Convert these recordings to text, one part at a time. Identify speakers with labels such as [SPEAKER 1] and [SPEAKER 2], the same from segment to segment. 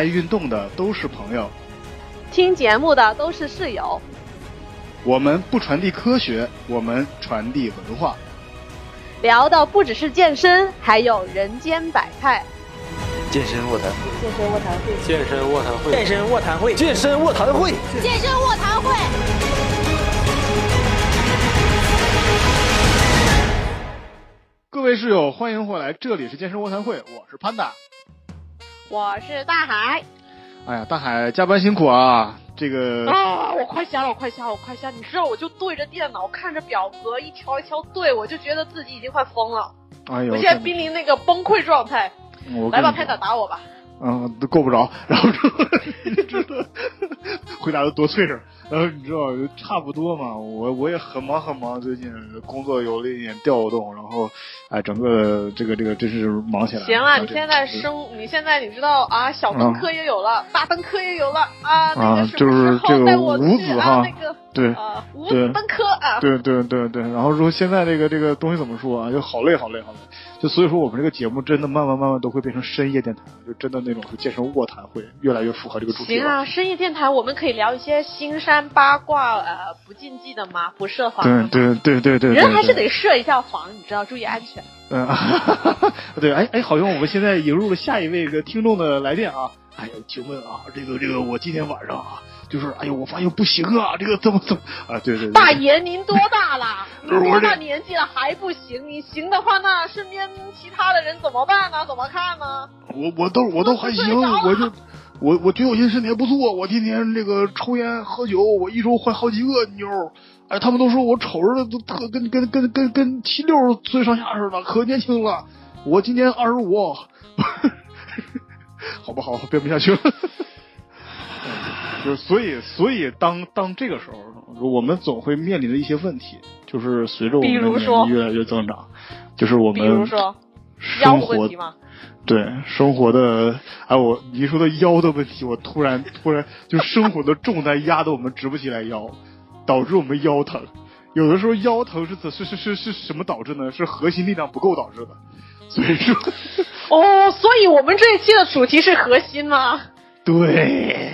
[SPEAKER 1] 爱运动的都是朋友，
[SPEAKER 2] 听节目的都是室友。
[SPEAKER 1] 我们不传递科学，我们传递文化。
[SPEAKER 2] 聊的不只是健身，还有人间百态。
[SPEAKER 3] 健身卧谈会，
[SPEAKER 2] 健身卧谈会，
[SPEAKER 3] 健身卧谈会，
[SPEAKER 4] 健身卧谈会，
[SPEAKER 3] 健身卧谈会，
[SPEAKER 5] 健身卧谈会。
[SPEAKER 1] 各位室友，欢迎回来，这里是健身卧谈会，我是潘达，
[SPEAKER 2] 我是大海。
[SPEAKER 1] 哎呀，大海加班辛苦啊！这个
[SPEAKER 2] 啊，我快瞎了，我快瞎了，我快瞎！你知道，我就对着电脑看着表格一条一条对，我就觉得自己已经快疯了。
[SPEAKER 1] 哎呦，
[SPEAKER 2] 我现在濒临那个崩溃状态。来吧，拍打打我吧。
[SPEAKER 1] 嗯，都够不着。然后你知道，回答的多脆声。然后你知道，差不多嘛。我我也很忙很忙，最近工作有了一点调动，然后哎，整个这个这个真是忙起来。
[SPEAKER 2] 行了，你现在生，你现在你知道啊，小灯科也有了，大灯科也有了啊。
[SPEAKER 1] 啊，就是这个五子哈，
[SPEAKER 2] 那个
[SPEAKER 1] 对，
[SPEAKER 2] 五子登科啊。
[SPEAKER 1] 对对对对，然后说现在这个这个东西怎么说啊？就好累好累好累。就所以说，我们这个节目真的慢慢慢慢都会变成深夜电台，就真的那种健身卧谈会，越来越符合这个主题。
[SPEAKER 2] 行啊，深夜电台我们可以聊一些新山八卦，呃，不禁忌的吗？不设防。
[SPEAKER 1] 对对对对对。
[SPEAKER 2] 人还是得设一下防，你知道，注意安全。
[SPEAKER 1] 嗯，对，哎哎，好像我们现在引入了下一位个听众的来电啊！哎呦，请问啊，这个这个，我今天晚上啊。就是，哎呦，我发现不行啊，这个怎么怎么啊？对对。
[SPEAKER 2] 大爷，您多大了？多大年纪了还不行？你行的话，那身边其他的人怎么办呢？怎么看呢？
[SPEAKER 1] 我我都我都还行，我就我我觉得我现在身体还不错，我天天这个抽烟喝酒，我一周换好几个妞，哎，他们都说我瞅着都特跟跟跟跟跟七六岁上下似的，可年轻了。我今年二十五，好不好？编不下去了。就是所以，所以当当这个时候，我们总会面临的一些问题，就是随着我们的年龄越来越增长，就是我们，
[SPEAKER 2] 比如说生
[SPEAKER 1] 活对生活的，哎，我你说的腰的问题，我突然突然就生活的重担压得我们直不起来腰，导致我们腰疼。有的时候腰疼是怎是是是是什么导致呢？是核心力量不够导致的。所以说，
[SPEAKER 2] 哦，所以我们这一期的主题是核心吗？
[SPEAKER 1] 对。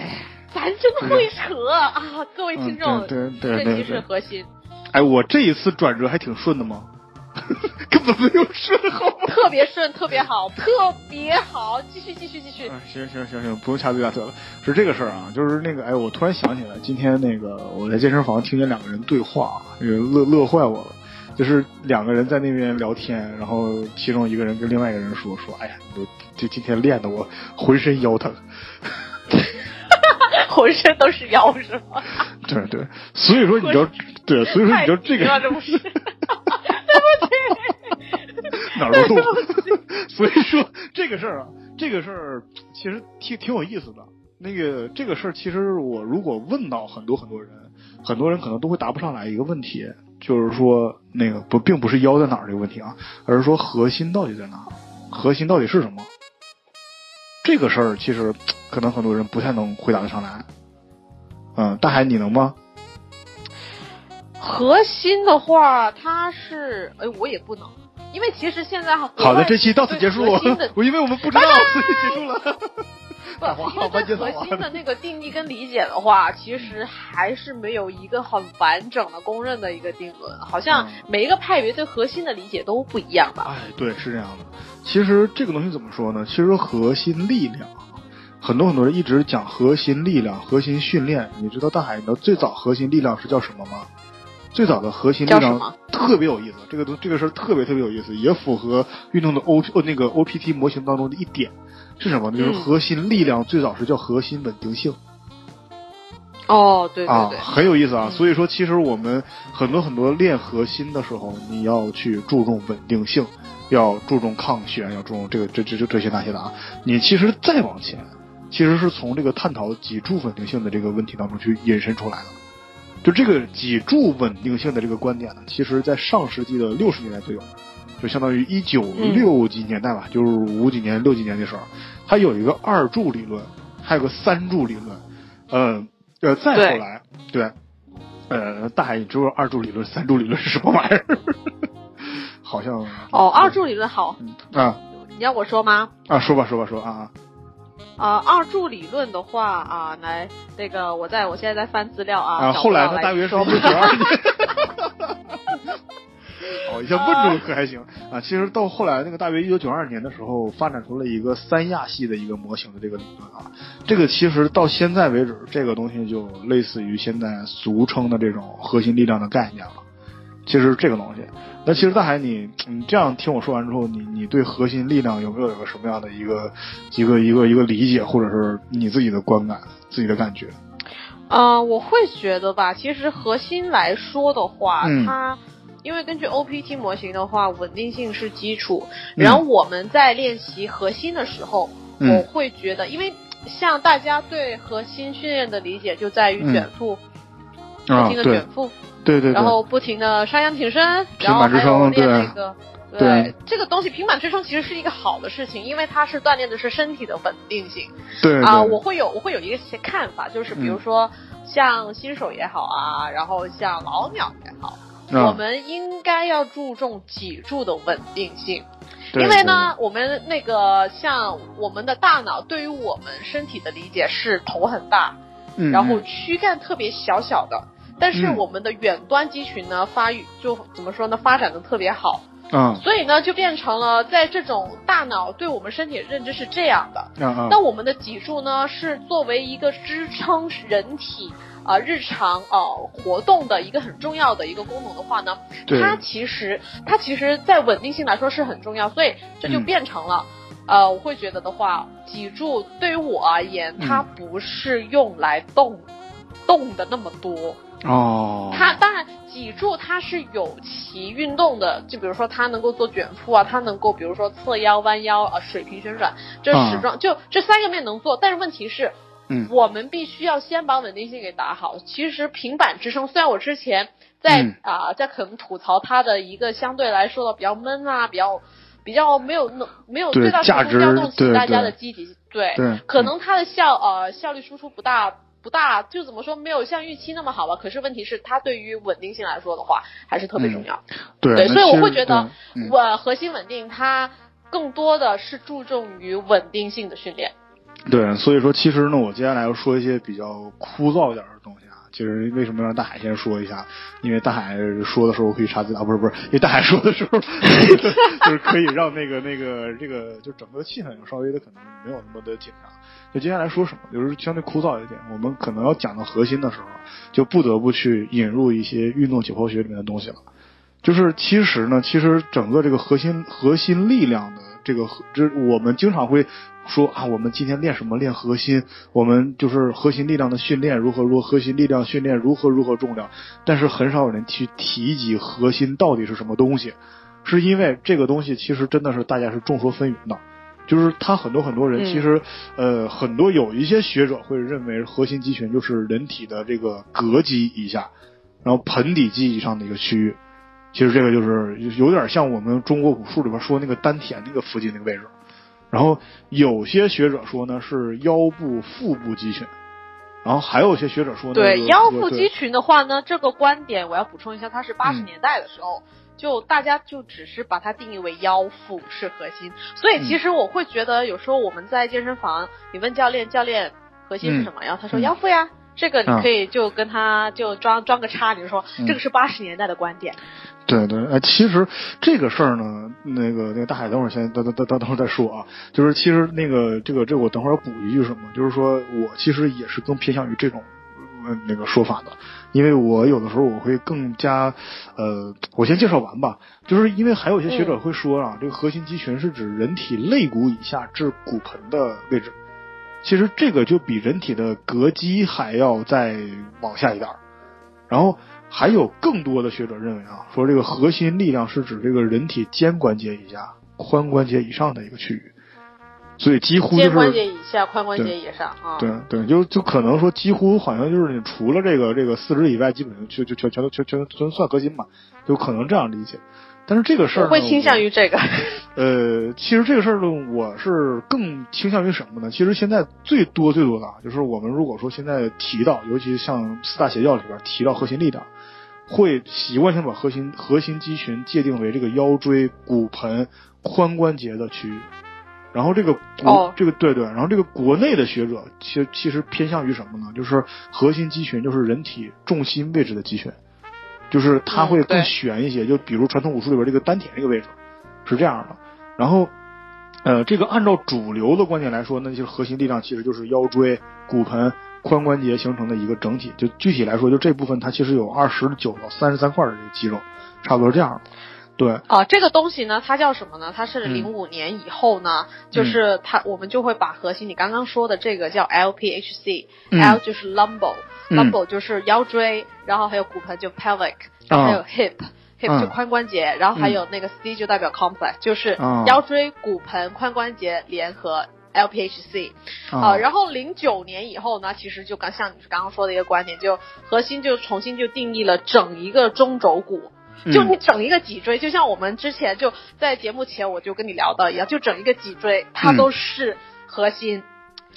[SPEAKER 2] 咱真会扯啊！各位听众，
[SPEAKER 1] 对对对，
[SPEAKER 2] 这是核心。
[SPEAKER 1] 哎，我这一次转折还挺顺的吗？根本没有顺好，
[SPEAKER 2] 特别顺，特别好，特别好。继续，继续，继续。
[SPEAKER 1] 行行行行，不用掐嘴打舌了。是这个事儿啊，就是那个，哎，我突然想起来，今天那个我在健身房听见两个人对话，乐乐坏我了。就是两个人在那边聊天，然后其中一个人跟另外一个人说说，哎呀，就就今天练的我浑身腰疼。
[SPEAKER 2] 浑身都是腰是吗？
[SPEAKER 1] 对对，所以说你就，对，所以说你就这个这个，
[SPEAKER 2] 对不起，
[SPEAKER 1] 哪儿都动。所以说这个事儿啊，这个事儿其实挺挺有意思的。那个这个事儿，其实我如果问到很多很多人，很多人可能都会答不上来一个问题，就是说那个不并不是腰在哪儿这个问题啊，而是说核心到底在哪？核心到底是什么？这个事儿其实可能很多人不太能回答得上来。嗯，大海你能吗？
[SPEAKER 2] 核心的话，它是哎，我也不能，因为其实现在
[SPEAKER 1] 好的，这期到此结束。我因为我们不知道，所以结束了。
[SPEAKER 2] 不，因为对核心的那个定义跟理解的话，其实还是没有一个很完整的公认的一个定论。好像每一个派别对核心的理解都不一样吧？
[SPEAKER 1] 哎，对，是这样的。其实这个东西怎么说呢？其实核心力量，很多很多人一直讲核心力量、核心训练。你知道大海，你知道最早核心力量是叫什么吗？最早的核心力量特别有意思，这个都这个事儿特别特别有意思，也符合运动的 O 呃那个 O P T 模型当中的一点。是什么呢？就是核心力量最早是叫核心稳定性。
[SPEAKER 2] 哦，对对对，
[SPEAKER 1] 很有意思啊。所以说，其实我们很多很多练核心的时候，你要去注重稳定性，要注重抗旋，要注重这个这这这这些那些的啊。你其实再往前，其实是从这个探讨脊柱稳定性的这个问题当中去引申出来的。就这个脊柱稳定性的这个观点呢，其实在上世纪的六十年代就有。就相当于一九六几年代吧，就是五几年、六几年的时候，他有一个二柱理论，还有个三柱理论，呃呃，再后来，对，呃，大海，你知道二柱理论、三柱理论是什么玩意儿？好像
[SPEAKER 2] 哦，二柱理论好。
[SPEAKER 1] 啊，
[SPEAKER 2] 你要我说吗？
[SPEAKER 1] 啊，说吧，说吧，说啊，
[SPEAKER 2] 啊，二柱理论的话啊，来那个我在我现在在翻资料啊，
[SPEAKER 1] 啊，后来
[SPEAKER 2] 呢
[SPEAKER 1] 大约是一九九二年。哦，一下问住可还行啊。其实到后来那个大约一九九二年的时候，发展出了一个三亚系的一个模型的这个理论啊。这个其实到现在为止，这个东西就类似于现在俗称的这种核心力量的概念了。其实这个东西，那其实大海，你你这样听我说完之后，你你对核心力量有没有一个什么样的一个一个一个一个理解，或者是你自己的观感、自己的感觉？
[SPEAKER 2] 呃，我会觉得吧，其实核心来说的话，
[SPEAKER 1] 嗯
[SPEAKER 2] 它因为根据 OPT 模型的话，稳定性是基础。
[SPEAKER 1] 嗯。
[SPEAKER 2] 然后我们在练习核心的时候，
[SPEAKER 1] 嗯。
[SPEAKER 2] 我会觉得，因为像大家对核心训练的理解就在于
[SPEAKER 1] 嗯。
[SPEAKER 2] 卷腹，
[SPEAKER 1] 啊
[SPEAKER 2] 不停的卷腹，
[SPEAKER 1] 对对对，
[SPEAKER 2] 然后不停的上仰挺身，然后还有练那个。
[SPEAKER 1] 对。
[SPEAKER 2] 这个东西平板支撑其实是一个好的事情，因为它是锻炼的是身体的稳定性。
[SPEAKER 1] 对
[SPEAKER 2] 啊、
[SPEAKER 1] 对
[SPEAKER 2] 我会有我会有一个些看法，就是比如
[SPEAKER 1] 嗯。
[SPEAKER 2] 说像新手也好啊，然后像老鸟也好，
[SPEAKER 1] 啊
[SPEAKER 2] 我们应该要注重脊柱的稳定性，因为呢，我们那个像我们的大脑对于我们身体的理解是头很大，
[SPEAKER 1] 嗯。
[SPEAKER 2] 然后
[SPEAKER 1] 嗯
[SPEAKER 2] 躯干特别小小的。但是
[SPEAKER 1] 嗯。
[SPEAKER 2] 我们的远端肌群呢，发育就怎么说呢，发展的特别好，
[SPEAKER 1] 嗯。
[SPEAKER 2] 所以呢，就变成了在这种大脑对我们身体的认知是这样的，
[SPEAKER 1] 啊啊
[SPEAKER 2] 那我们的脊柱呢，是作为一个支撑人体啊、呃日常呃活动的一个很重要的一个功能的话呢，它其实它其实在稳定性来说是很重要，所以这就
[SPEAKER 1] 嗯
[SPEAKER 2] 变成了。呃，我会觉得的话，脊柱对于我而言，它
[SPEAKER 1] 嗯
[SPEAKER 2] 不是用来动、动的那么多。
[SPEAKER 1] 哦，
[SPEAKER 2] 它当然脊柱它是有其运动的，就比如说它能够做卷腹啊，它能够比如说侧腰、弯腰啊、水平旋转，这
[SPEAKER 1] 啊
[SPEAKER 2] 始终、就这三个面能做。但是问题是，
[SPEAKER 1] 嗯
[SPEAKER 2] 我们必须要先把稳定性给打好。其实平板支撑，虽然我之前在
[SPEAKER 1] 嗯
[SPEAKER 2] 啊、在可能吐槽它的一个相对来说的比较闷啊，比较比较没有那没有最大
[SPEAKER 1] 价值
[SPEAKER 2] 程度调动起大家的积极，对
[SPEAKER 1] 对
[SPEAKER 2] 可能它的效呃效率输出不大。不大，就怎么说没有像预期那么好吧？可是问题是，它对于稳定性来说的话，还是特别重要。
[SPEAKER 1] 对，
[SPEAKER 2] 对，所以我会觉得我核心稳定它更多的是注重于稳定性的训练。
[SPEAKER 1] 对，所以说其实呢，我接下来要说一些比较枯燥一点的东西啊。其实为什么让大海先说一下？因为大海说的时候可以查资料，啊不是不是，因为大海说的时候 就是可以让那个那个这个就整个气氛稍微的可能没有那么的紧张。就接下来说什么，就是相对枯燥一点。我们可能要讲到核心的时候，就不得不去引入一些运动解剖学里面的东西了。就是其实呢，其实整个这个核心核心力量的这个，这我们经常会说啊，我们今天练什么？练核心，我们就是核心力量的训练如何如何，核心力量训练如何如何重要。但是很少有人去提及核心到底是什么东西，是因为这个东西其实真的是大家是众说纷纭的。就是他很多很多人，
[SPEAKER 2] 嗯
[SPEAKER 1] 其实、呃很多有一些学者会认为核心肌群就是人体的这个膈肌以下，然后盆底肌以上的一个区域。其实这个就是有点像我们中国武术里边说那个丹田那个附近那个位置。然后有些学者说呢是腰部腹部肌群，然后还有一些学者说呢
[SPEAKER 2] 对腰腹肌群的话呢，这个观点我要补充一下，它是八十
[SPEAKER 1] 嗯
[SPEAKER 2] 年代的时候。就大家就只是把它定义为腰腹是核心，所以
[SPEAKER 1] 嗯
[SPEAKER 2] 其实我会觉得有时候我们在健身房，你问教练，教练核心是什么？然后他说
[SPEAKER 1] 嗯
[SPEAKER 2] 腰腹呀，这个
[SPEAKER 1] 啊
[SPEAKER 2] 你可以就跟他就装装个叉，你就说
[SPEAKER 1] 嗯
[SPEAKER 2] 这个是八十年代的观点。
[SPEAKER 1] 对对，哎，其实这个事儿呢，那个那个大海，等会儿先等等等等等会儿再说啊。就是其实那个这个这个，我等会儿要补一句什么，就是说我其实也是更偏向于这种呃那个说法的，因为我有的时候我会更加呃，我先介绍完吧。就是因为还有一些学者会说啊，这个核心肌群是指人体肋骨以下至骨盆的位置，其实这个就比人体的膈肌还要再往下一点儿。然后还有更多的学者认为啊，说这个核心力量是指这个人体肩关节以下、髋关节以上的一个区域，所以几乎就
[SPEAKER 2] 肩关节以下，髋关节以上啊。
[SPEAKER 1] 对对，就就可能说几乎好像就是你除了这个这个四肢以外，基本上就就全全都全全全算核心嘛，就可能这样理解。但是这个事儿
[SPEAKER 2] 我会倾向于这个。
[SPEAKER 1] 呃，其实这个事儿呢，我是更倾向于什么呢？其实现在最多最多的啊，就是我们如果说现在提到，尤其像四大邪教里边提到核心力量，会习惯性把核心核心肌群界定为这个腰椎、骨盆、髋关节的区域。然后这个国、
[SPEAKER 2] 哦
[SPEAKER 1] 这个对对，然后这个国内的学者其实其实偏向于什么呢？就是核心肌群就是人体重心位置的肌群，就是它会更悬一些。就比如传统武术里边这个丹田这个位置是这样的。然后，呃，这个按照主流的观点来说，那就是核心力量其实就是腰椎、骨盆、髋关节形成的一个整体。就具体来说，就这部分它其实有二十九到三十三块的这个肌肉，差不多是这样的。对，
[SPEAKER 2] 啊，这个东西呢，它叫什么呢？它是
[SPEAKER 1] 嗯
[SPEAKER 2] 零五年以后呢，就是它我们就会把核心你刚刚说的这个叫 LPHC，L、
[SPEAKER 1] 嗯
[SPEAKER 2] 就是 lumbar，lumbar、
[SPEAKER 1] 嗯
[SPEAKER 2] lumbar 就是腰椎，然后还有骨盆就 pelvic，然后还有 hip。hip
[SPEAKER 1] 嗯
[SPEAKER 2] 就髋关节，然后还有那个 C 就代表 complex，、就是
[SPEAKER 1] 嗯
[SPEAKER 2] 腰椎、骨盆、髋关节联合 LPHC 啊、
[SPEAKER 1] 啊，
[SPEAKER 2] 然后零九年以后呢，其实就刚像你刚刚说的一个观点，就核心就重新就定义了整一个中轴骨，就
[SPEAKER 1] 嗯
[SPEAKER 2] 你整一个脊椎，就像我们之前就在节目前我就跟你聊到一样，就整一个脊椎，它
[SPEAKER 1] 嗯。
[SPEAKER 2] 都是核心。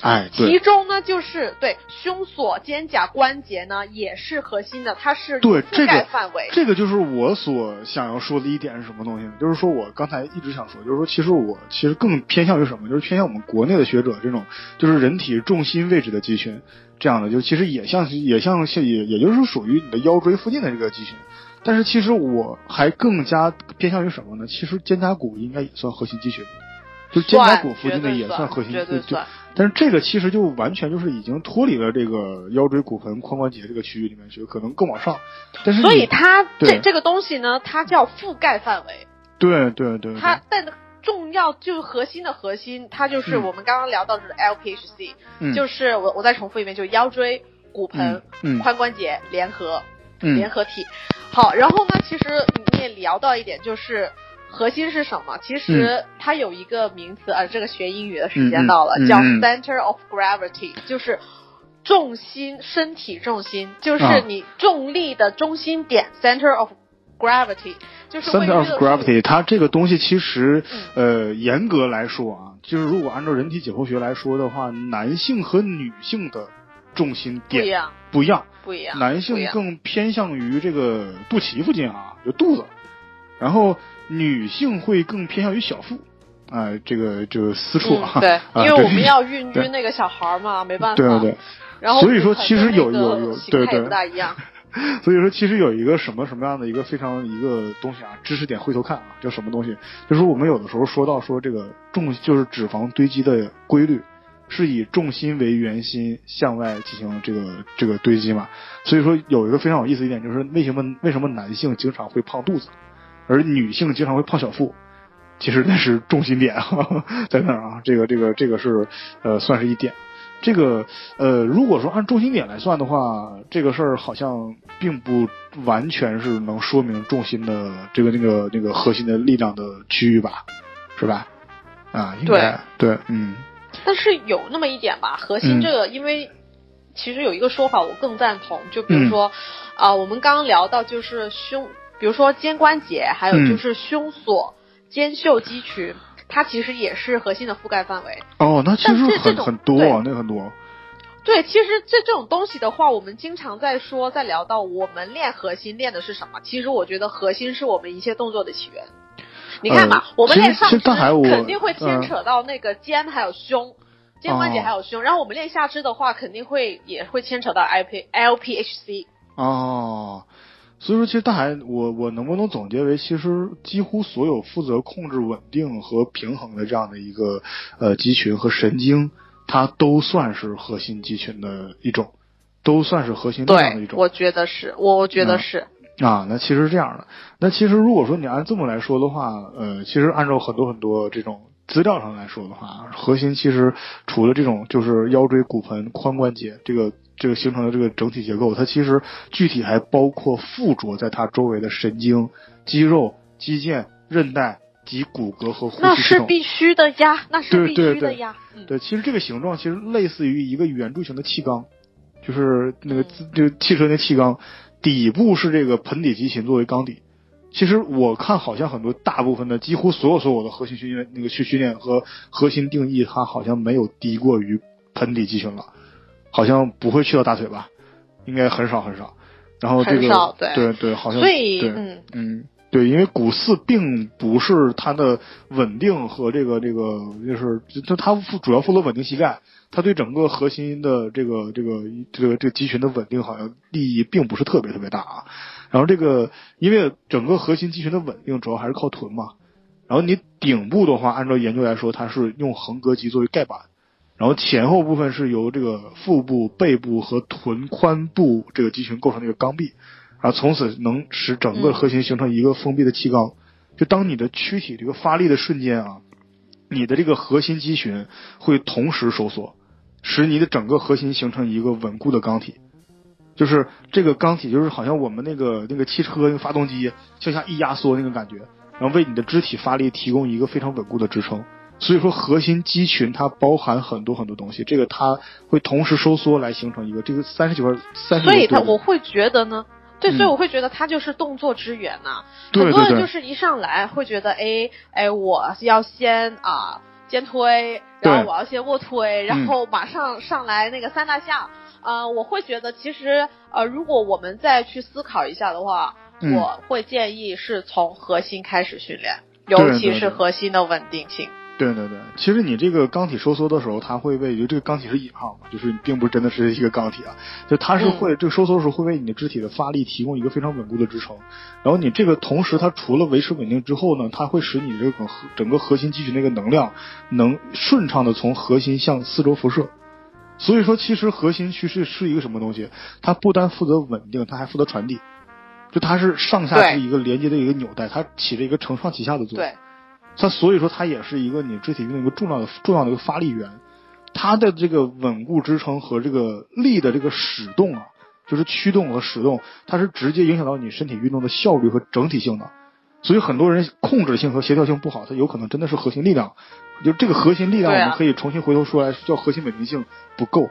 [SPEAKER 1] 哎，
[SPEAKER 2] 其中呢，就是对胸锁、肩胛关节呢，也是核心的，它是
[SPEAKER 1] 对这
[SPEAKER 2] 覆盖
[SPEAKER 1] 个
[SPEAKER 2] 范围。
[SPEAKER 1] 这个就是我所想要说的一点是什么东西呢？就是说我刚才一直想说，就是说其实我其实更偏向于什么？就是偏向我们国内的学者这种，就是人体重心位置的肌群这样的，就其实也像也像也也就是属于你的腰椎附近的这个肌群。但是其实我还更加偏向于什么呢？其实肩胛骨应该也算核心肌群，就肩胛骨附近的也
[SPEAKER 2] 算
[SPEAKER 1] 核心，就。但是这个其实就完全就是已经脱离了这个腰椎、骨盆、髋关节这个区域里面去，可能更往上。但是
[SPEAKER 2] 所以它这这个东西呢，它叫覆盖范围。
[SPEAKER 1] 对对对，对
[SPEAKER 2] 它但重要就是核心的核心，它就是
[SPEAKER 1] 嗯
[SPEAKER 2] 我们刚刚聊到的 LPHC，、
[SPEAKER 1] 嗯
[SPEAKER 2] 就是我我再重复一遍，就是腰椎、骨盆、
[SPEAKER 1] 嗯嗯
[SPEAKER 2] 髋关节联合、
[SPEAKER 1] 嗯
[SPEAKER 2] 联合体。好，然后呢，其实你也聊到一点，就是核心是什么？其实它有一个名词，啊，这个学英语的时间到了，叫 center of gravity，就是。重心，身体重心，就是
[SPEAKER 1] 啊。
[SPEAKER 2] 你重力的中心点、center of gravity，就是
[SPEAKER 1] center of gravity，它这个东西其实
[SPEAKER 2] 嗯。
[SPEAKER 1] 呃严格来说啊，就是如果按照人体解剖学来说的话，男性和女性的重心点
[SPEAKER 2] 不一样，
[SPEAKER 1] 不一样，
[SPEAKER 2] 不一样。
[SPEAKER 1] 男性更偏向于这个肚脐附近啊，就肚子，然后女性会更偏向于小腹，啊、这个这个私处啊，
[SPEAKER 2] 嗯、对，
[SPEAKER 1] 啊
[SPEAKER 2] 因为我们 要孕育那个小孩儿嘛，没办法。
[SPEAKER 1] 对对对。
[SPEAKER 2] 然后
[SPEAKER 1] 所以说其实有有有对对
[SPEAKER 2] 不大一样。
[SPEAKER 1] 所以说，其实有一个什么什么样的一个非常一个东西啊，知识点回头看啊，叫什么东西？就是我们有的时候说到说这个重就是脂肪堆积的规律，是以重心为圆心向外进行这个这个堆积嘛。所以说有一个非常有意思一点，就是为什么为什么男性经常会胖肚子，而女性经常会胖小腹？其实那是重心点啊，在那儿啊，这个这个这个是呃算是一点。这个呃，如果说按重心点来算的话，这个事儿好像并不完全是能说明重心的这个那个那个核心的力量的区域吧，是吧？啊，应该对，嗯
[SPEAKER 2] 但是有那么一点吧，核心
[SPEAKER 1] 嗯
[SPEAKER 2] 这个，因为其实有一个说法我更赞同，就比如说啊、我们刚刚聊到就是胸，比如说肩关节，还有
[SPEAKER 1] 嗯
[SPEAKER 2] 就是胸锁、肩袖肌群，它其实也是核心的覆盖范围。
[SPEAKER 1] 哦，那其实很很多啊，那很多，
[SPEAKER 2] 对，其实这这种东西的话，我们经常在说，在聊到我们练核心练的是什么。其实我觉得核心是我们一切动作的起源。你看嘛，
[SPEAKER 1] 呃
[SPEAKER 2] 我们练上肢肯定会牵
[SPEAKER 1] 嗯
[SPEAKER 2] 扯到那个肩还有胸，肩关节
[SPEAKER 1] 哦
[SPEAKER 2] 还有胸。然后我们练下肢的话，肯定会也会牵扯到 I P L P H C。
[SPEAKER 1] 哦，所以说，其实大海，我我能不能总结为，其实几乎所有负责控制稳定和平衡的这样的一个呃肌群和神经，它都算是核心肌群的一种，都算是核心力量的一
[SPEAKER 2] 对，
[SPEAKER 1] 种。
[SPEAKER 2] 我觉得是，我我觉得
[SPEAKER 1] 嗯
[SPEAKER 2] 是。
[SPEAKER 1] 啊，那其实是这样的。那其实如果说你按这么来说的话，呃，其实按照很多很多这种资料上来说的话，核心其实除了这种就是腰椎、骨盆、髋关节这个这个形成的这个整体结构，它其实具体还包括附着在它周围的神经、肌肉、肌腱、韧带及骨骼和呼
[SPEAKER 2] 那
[SPEAKER 1] 吸系统。
[SPEAKER 2] 是必须的呀，那是必须的呀。嗯，
[SPEAKER 1] 对，其实这个形状其实类似于一个圆柱形的气缸，就是那个
[SPEAKER 2] 嗯
[SPEAKER 1] 自这个汽车那气缸，底部是这个盆底肌群作为缸底。其实我看好像很多大部分的几乎所有所有的核心训练那个去训练和核心定义，它好像没有低过于盆底肌群了，好像不会去到大腿吧，应该很少很少。然后这个
[SPEAKER 2] 对
[SPEAKER 1] 对对，好像
[SPEAKER 2] 所以
[SPEAKER 1] 对
[SPEAKER 2] 嗯
[SPEAKER 1] 嗯对，因为股四并不是它的稳定和这个这个，就是它它负主要负责稳定膝盖，它对整个核心的这个这个这个这个肌群的稳定好像利益并不是特别特别大啊。然后这个因为整个核心肌群的稳定主要还是靠臀嘛，然后你顶部的话，按照研究来说，它是用横膈肌作为盖板，然后前后部分是由这个腹部、背部和臀髋部这个肌群构成的一个肛壁。然后从此能使整个核心形成一个封闭的气缸，就当你的躯体这个发力的瞬间啊，你的这个核心肌群会同时收缩，使你的整个核心形成一个稳固的钢体，就是这个钢体就是好像我们那个那个汽车那个发动机向下一压缩那个感觉，然后为你的肢体发力提供一个非常稳固的支撑。所以说核心肌群它包含很多很多东西，这个它会同时收缩来形成一个这个三十九块三十
[SPEAKER 2] 所以它我会觉得呢。对，所以我会觉得它就是动作之源呐。
[SPEAKER 1] 很
[SPEAKER 2] 多人就是一上来会觉得，哎哎，我要先啊肩推，然后我要先卧推，然后马上上来那个三大项。呃，我会觉得其实呃，如果我们再去思考一下的话，我会建议是从核心开始训练，尤其是核心的稳定性。
[SPEAKER 1] 对对对，其实你这个钢体收缩的时候，它会为，就这个钢体是引号嘛，就是并不是真的是一个钢体啊，就它是会这个收缩的时候会为你的肢体的发力提供一个非常稳固的支撑，然后你这个同时它除了维持稳定之后呢，它会使你这个核整个核心肌群那个能量能顺畅的从核心向四周辐射，所以说其实核心趋势是一个什么东西？它不单负责稳定，它还负责传递，就它是上下是一个连接的一个纽带，它起着一个承上启下的作用。
[SPEAKER 2] 对。
[SPEAKER 1] 它所以说它也是一个你肢体运动一个重要的重要的一个发力源，它的这个稳固支撑和这个力的这个使动啊，就是驱动和使动，它是直接影响到你身体运动的效率和整体性的。所以很多人控制性和协调性不好，它有可能真的是核心力量，就这个核心力量我们可以重新回头说来叫核心稳定性不够。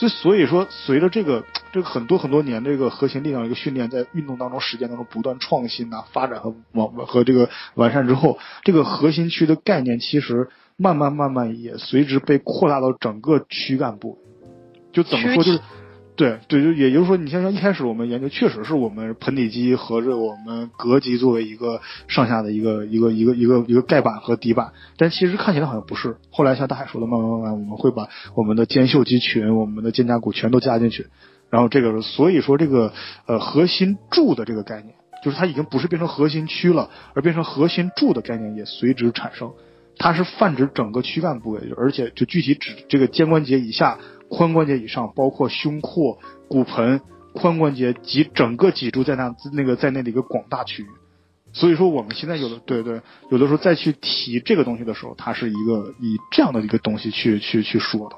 [SPEAKER 1] 就所以说，随着这个这个很多很多年这个核心力量一个训练，在运动当中实践当中不断创新呐、发展和完和这个完善之后，这个核心区的概念其实慢慢慢慢也随之被扩大到整个躯干部。就怎么说就是。对对，就也就是说，你像像一开始我们研究，确实是我们盆底肌和这我们膈肌作为一个上下的一个一个一个一个一个盖板和底板，但其实看起来好像不是。后来像大海说的，慢慢慢慢，我们会把我们的肩袖肌群、我们的肩胛骨全都加进去，然后这个所以说这个呃核心柱的这个概念，就是它已经不是变成核心区了，而变成核心柱的概念也随之产生。它是泛指整个躯干部位，而且就具体指这个肩关节以下。髋关节以上，包括胸廓、骨盆、髋关节及整个脊柱在那那个在内的一个广大区域。所以说，我们现在有的对对，有的时候再去提这个东西的时候，它是一个以这样的一个东西去去去说的。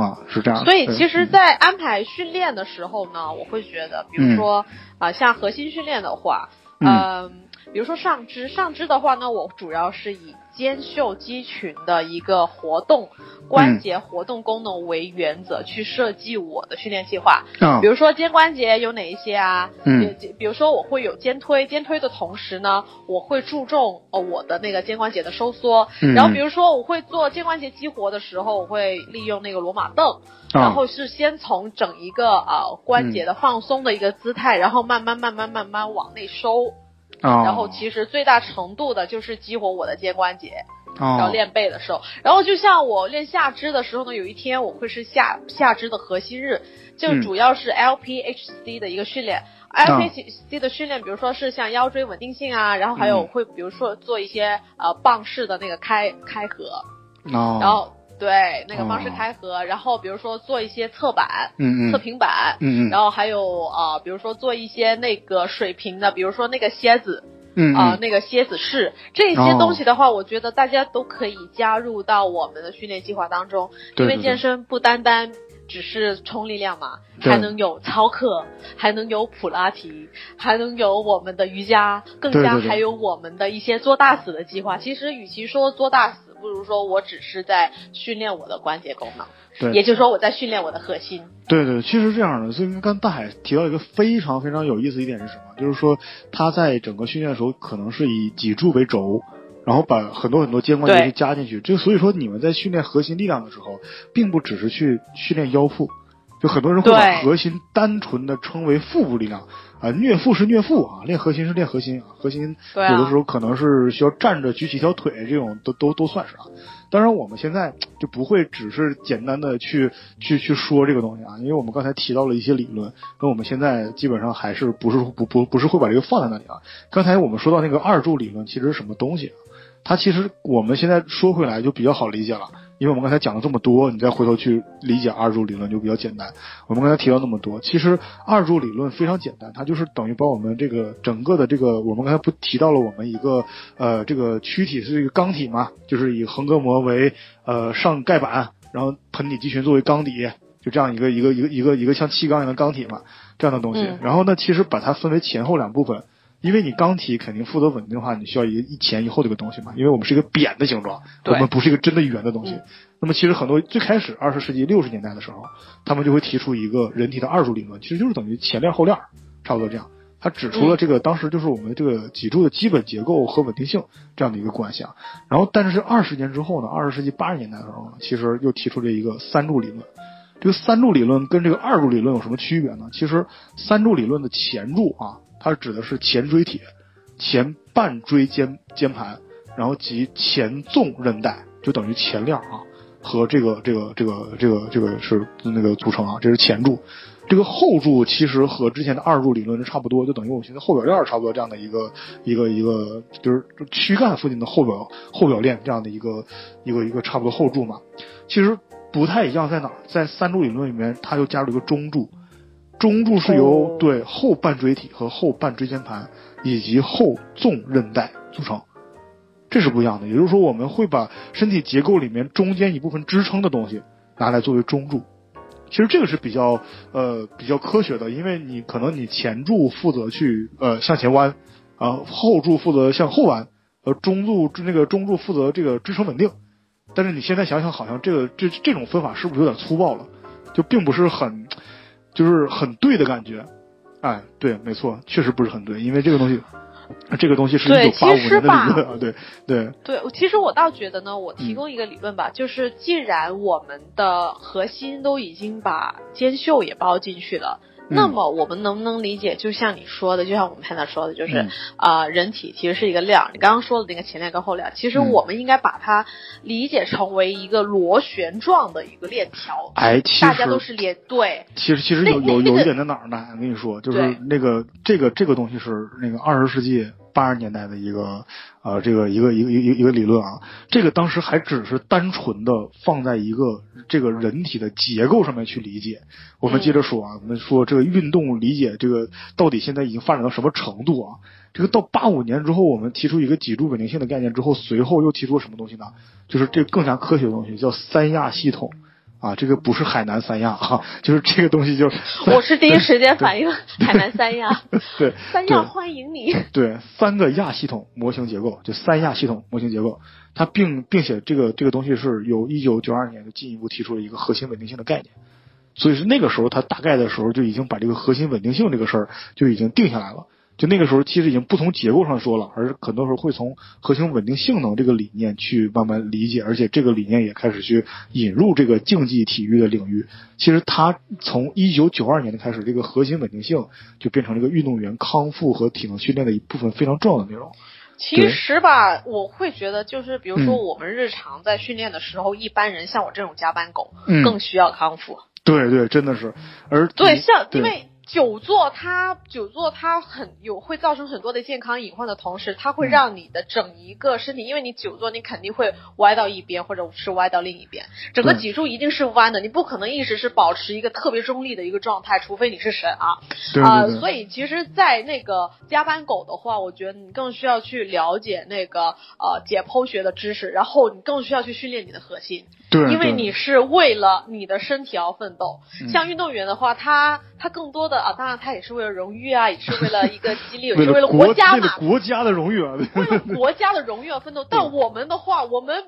[SPEAKER 1] 啊，是这样。
[SPEAKER 2] 所以，其实，在安排训练的时候呢，我会觉得，比如说啊，像核心训练的话，嗯，比如说上肢，上肢的话呢，我主要是以。肩袖肌群的一个活动，关节活动功能为原则去设计我的训练计划。比如说肩关节有哪一些啊？嗯，比如说我会有肩推，肩推的同时呢，我会注重呃我的那个肩关节的收缩。然后比如说我会做肩关节激活的时候，我会利用那个罗马凳，然后是先从整一个呃关节的放松的一个姿态，然后慢慢慢慢慢慢往内收。然后其实最大程度的就是激活我的肩关节，然后练背的时候，然后就像我练下肢的时候呢，有一天我会是下下肢的核心日，就主要是 LPHC 的一个训练，LPHC 的训练，比如说是像腰椎稳定性啊，然后还有会比如说做一些呃棒式的那个开开合，然后。对，那个方式开合，然后比如说做一些侧板，
[SPEAKER 1] 嗯
[SPEAKER 2] 嗯，侧平板，
[SPEAKER 1] 嗯
[SPEAKER 2] 嗯，然后还有啊，比如说做一些那个水平的，比如说那个蝎子，
[SPEAKER 1] 嗯
[SPEAKER 2] 啊，那个蝎子式这些东西的话，我觉得大家都可以加入到我们的训练计划当中，因为健身不单单只是冲力量嘛，还能有操课，还能有普拉提，还能有我们的瑜伽，更加还有我们的一些做大死的计划。其实与其说做大死。不如说我只是在训练我的关节功能，
[SPEAKER 1] 对，
[SPEAKER 2] 也就是说我在训练我的核心。
[SPEAKER 1] 对对，其实这样的。所以刚大海提到一个非常非常有意思一点是什么？就是说他在整个训练的时候，可能是以脊柱为轴，然后把很多很多肩关节去加进去。这所以说你们在训练核心力量的时候，并不只是去训练腰腹，就很多人会把核心单纯的称为腹部力量啊，虐腹是虐腹啊，练核心是练核心啊，核心有的时候可能是需要站着举起一条腿，这种都都都算是啊。当然，我们现在就不会只是简单的去去去说这个东西啊，因为我们刚才提到了一些理论，那我们现在基本上还是不是不不不是会把这个放在那里啊。刚才我们说到那个二柱理论，其实是什么东西啊？它其实我们现在说回来就比较好理解了，因为我们刚才讲了这么多，你再回头去理解二柱理论就比较简单。我们刚才提到那么多，其实二柱理论非常简单，它就是等于把我们这个整个的这个，我们刚才不提到了我们一个呃这个躯体是一个钢体嘛，就是以横膈膜为呃上盖板，然后盆底肌群作为钢底，就这样一个一个一个一个一个像气缸一样的钢体嘛，这样的东西。
[SPEAKER 2] 嗯
[SPEAKER 1] 然后呢，其实把它分为前后两部分。因为你钢体肯定负责稳定的话，你需要一个一前一后这个东西嘛。因为我们是一个扁的形状，我们不是一个真的圆的东西。
[SPEAKER 2] 嗯
[SPEAKER 1] 那么其实很多最开始二十世纪六十年代的时候，他们就会提出一个人体的二柱理论，其实就是等于前链后链儿，差不多这样。他指出了这个当时就是我们这个脊柱的基本结构和稳定性这样的一个关系啊。然后，但是是二十年之后呢，二十世纪八十年代的时候呢，其实又提出了一个三柱理论。这个三柱理论跟这个二柱理论有什么区别呢？其实三柱理论的前柱啊，它指的是前椎体、前半椎间间盘，然后及前纵韧带，就等于前链啊，和这个这个这个这个这个是那个组成啊，这是前柱。这个后柱其实和之前的二柱理论是差不多，就等于我们现在后表链差不多这样的一个一个一个，就是躯干附近的后表后表链这样的一个一个一个差不多后柱嘛。其实不太一样在哪儿？在三柱理论里面，它又加入一个中柱，中柱是由、
[SPEAKER 2] 哦
[SPEAKER 1] 对后半椎体和后半椎间盘以及后纵韧带组成。这是不一样的，也就是说，我们会把身体结构里面中间一部分支撑的东西拿来作为中柱。其实这个是比较呃比较科学的，因为你可能你前柱负责去呃向前弯，啊、后柱负责向后弯，呃中柱那个中柱负责这个支撑稳定。但是你现在想想，好像这个这这种分法是不是有点粗暴了？就并不是很就是很对的感觉。哎，对，没错，确实不是很对，因为这个东西，这个东西是一
[SPEAKER 2] 对
[SPEAKER 1] 九八五年的理论啊，对对，
[SPEAKER 2] 对，其实我倒觉得呢，我
[SPEAKER 1] 嗯
[SPEAKER 2] 提供一个理论吧，就是既然我们的核心都已经把肩袖也包进去了。
[SPEAKER 1] 嗯。
[SPEAKER 2] 那么我们能不能理解，就像你说的，就像我们现在说的，就是
[SPEAKER 1] 嗯。
[SPEAKER 2] 啊、人体其实是一个链儿。你刚刚说的那个前链跟后链，其实
[SPEAKER 1] 嗯。
[SPEAKER 2] 我们应该把它理解成为一个螺旋状的一个链条，
[SPEAKER 1] 哎，其实
[SPEAKER 2] 大家都是连对，
[SPEAKER 1] 其实其实有有有一点在哪儿呢？我跟你说，就是那个这个这个东西是那个二十世纪八十年代的一个呃这个一个一个一个一个理论啊。这个当时还只是单纯的放在一个这个人体的结构上面去理解。我们接着说啊，我们说这个运动理解这个到底现在已经发展到什么程度啊？这个到八五年之后，我们提出一个脊柱稳定性的概念之后，随后又提出了什么东西呢？就是这更加科学的东西，叫三亚系统。啊，这个不是海南三亚啊，就是这个东西就
[SPEAKER 2] 我是第一时间反应海南三亚，
[SPEAKER 1] 对
[SPEAKER 2] 三亚欢迎你。
[SPEAKER 1] 对三个亚系统模型结构，就三亚系统模型结构，它并并且这个这个东西是由一九九二年就进一步提出了一个核心稳定性的概念，所以是那个时候他大概的时候就已经把这个核心稳定性这个事儿就已经定下来了。就那个时候，其实已经不从结构上说了，而很多时候会从核心稳定性能这个理念去慢慢理解，而且这个理念也开始去引入这个竞技体育的领域。其实它从一九九二年的开始，这个核心稳定性就变成了一个运动员康复和体能训练的一部分非常重要的内容。
[SPEAKER 2] 其实吧，我会觉得就是，比如说
[SPEAKER 1] 嗯
[SPEAKER 2] 我们日常在训练的时候，一般人像我这种加班狗，
[SPEAKER 1] 嗯
[SPEAKER 2] 更需要康复。
[SPEAKER 1] 对对，真的是。而
[SPEAKER 2] 对像因为久坐它久坐它很有会造成很多的健康隐患的同时，它会
[SPEAKER 1] 嗯
[SPEAKER 2] 让你的整一个身体，因为你久坐你肯定会歪到一边或者是歪到另一边，整个脊柱一定是弯的，你不可能一直是保持一个特别中立的一个状态，除非你是神啊。
[SPEAKER 1] 对
[SPEAKER 2] 啊、所以其实，在那个加班狗的话，我觉得你更需要去了解那个呃解剖学的知识，然后你更需要去训练你的核心，
[SPEAKER 1] 对，
[SPEAKER 2] 因为你是为了你的身体而奋斗。
[SPEAKER 1] 嗯
[SPEAKER 2] 像运动员的话，他他更多的啊，当然他也是为了荣誉啊，也是为了一个 激励，也是为了
[SPEAKER 1] 国
[SPEAKER 2] 国家嘛，
[SPEAKER 1] 为了国家的荣誉啊，
[SPEAKER 2] 为了国家的荣誉而奋斗。但我们的话，我们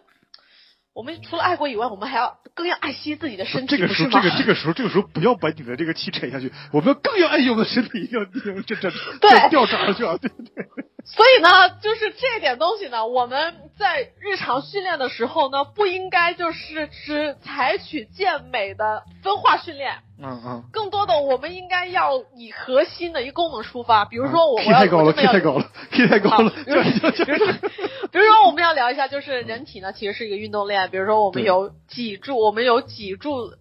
[SPEAKER 2] 我们除了爱国以外，我们还要更要爱惜自己的身体，
[SPEAKER 1] 这个时？这个这个时候，这个时候不要把你的这个气沉下去，我们要更要爱惜我们的身体，要这这
[SPEAKER 2] 对
[SPEAKER 1] 这掉渣上去啊！对对
[SPEAKER 2] 所以呢，就是这点东西呢，我们在日常训练的时候呢，不应该就是只采取健美的分化训练，
[SPEAKER 1] 嗯嗯。
[SPEAKER 2] 更多的，我们应该要以核心的一个功能出发。比如说，我我
[SPEAKER 1] 要太高了，K 太高了，K 太高了。
[SPEAKER 2] 比如说，比如说，比如说，我们要聊一下，就是人体呢，其实是一个运动链。比如说，我们有脊柱，我们有脊柱，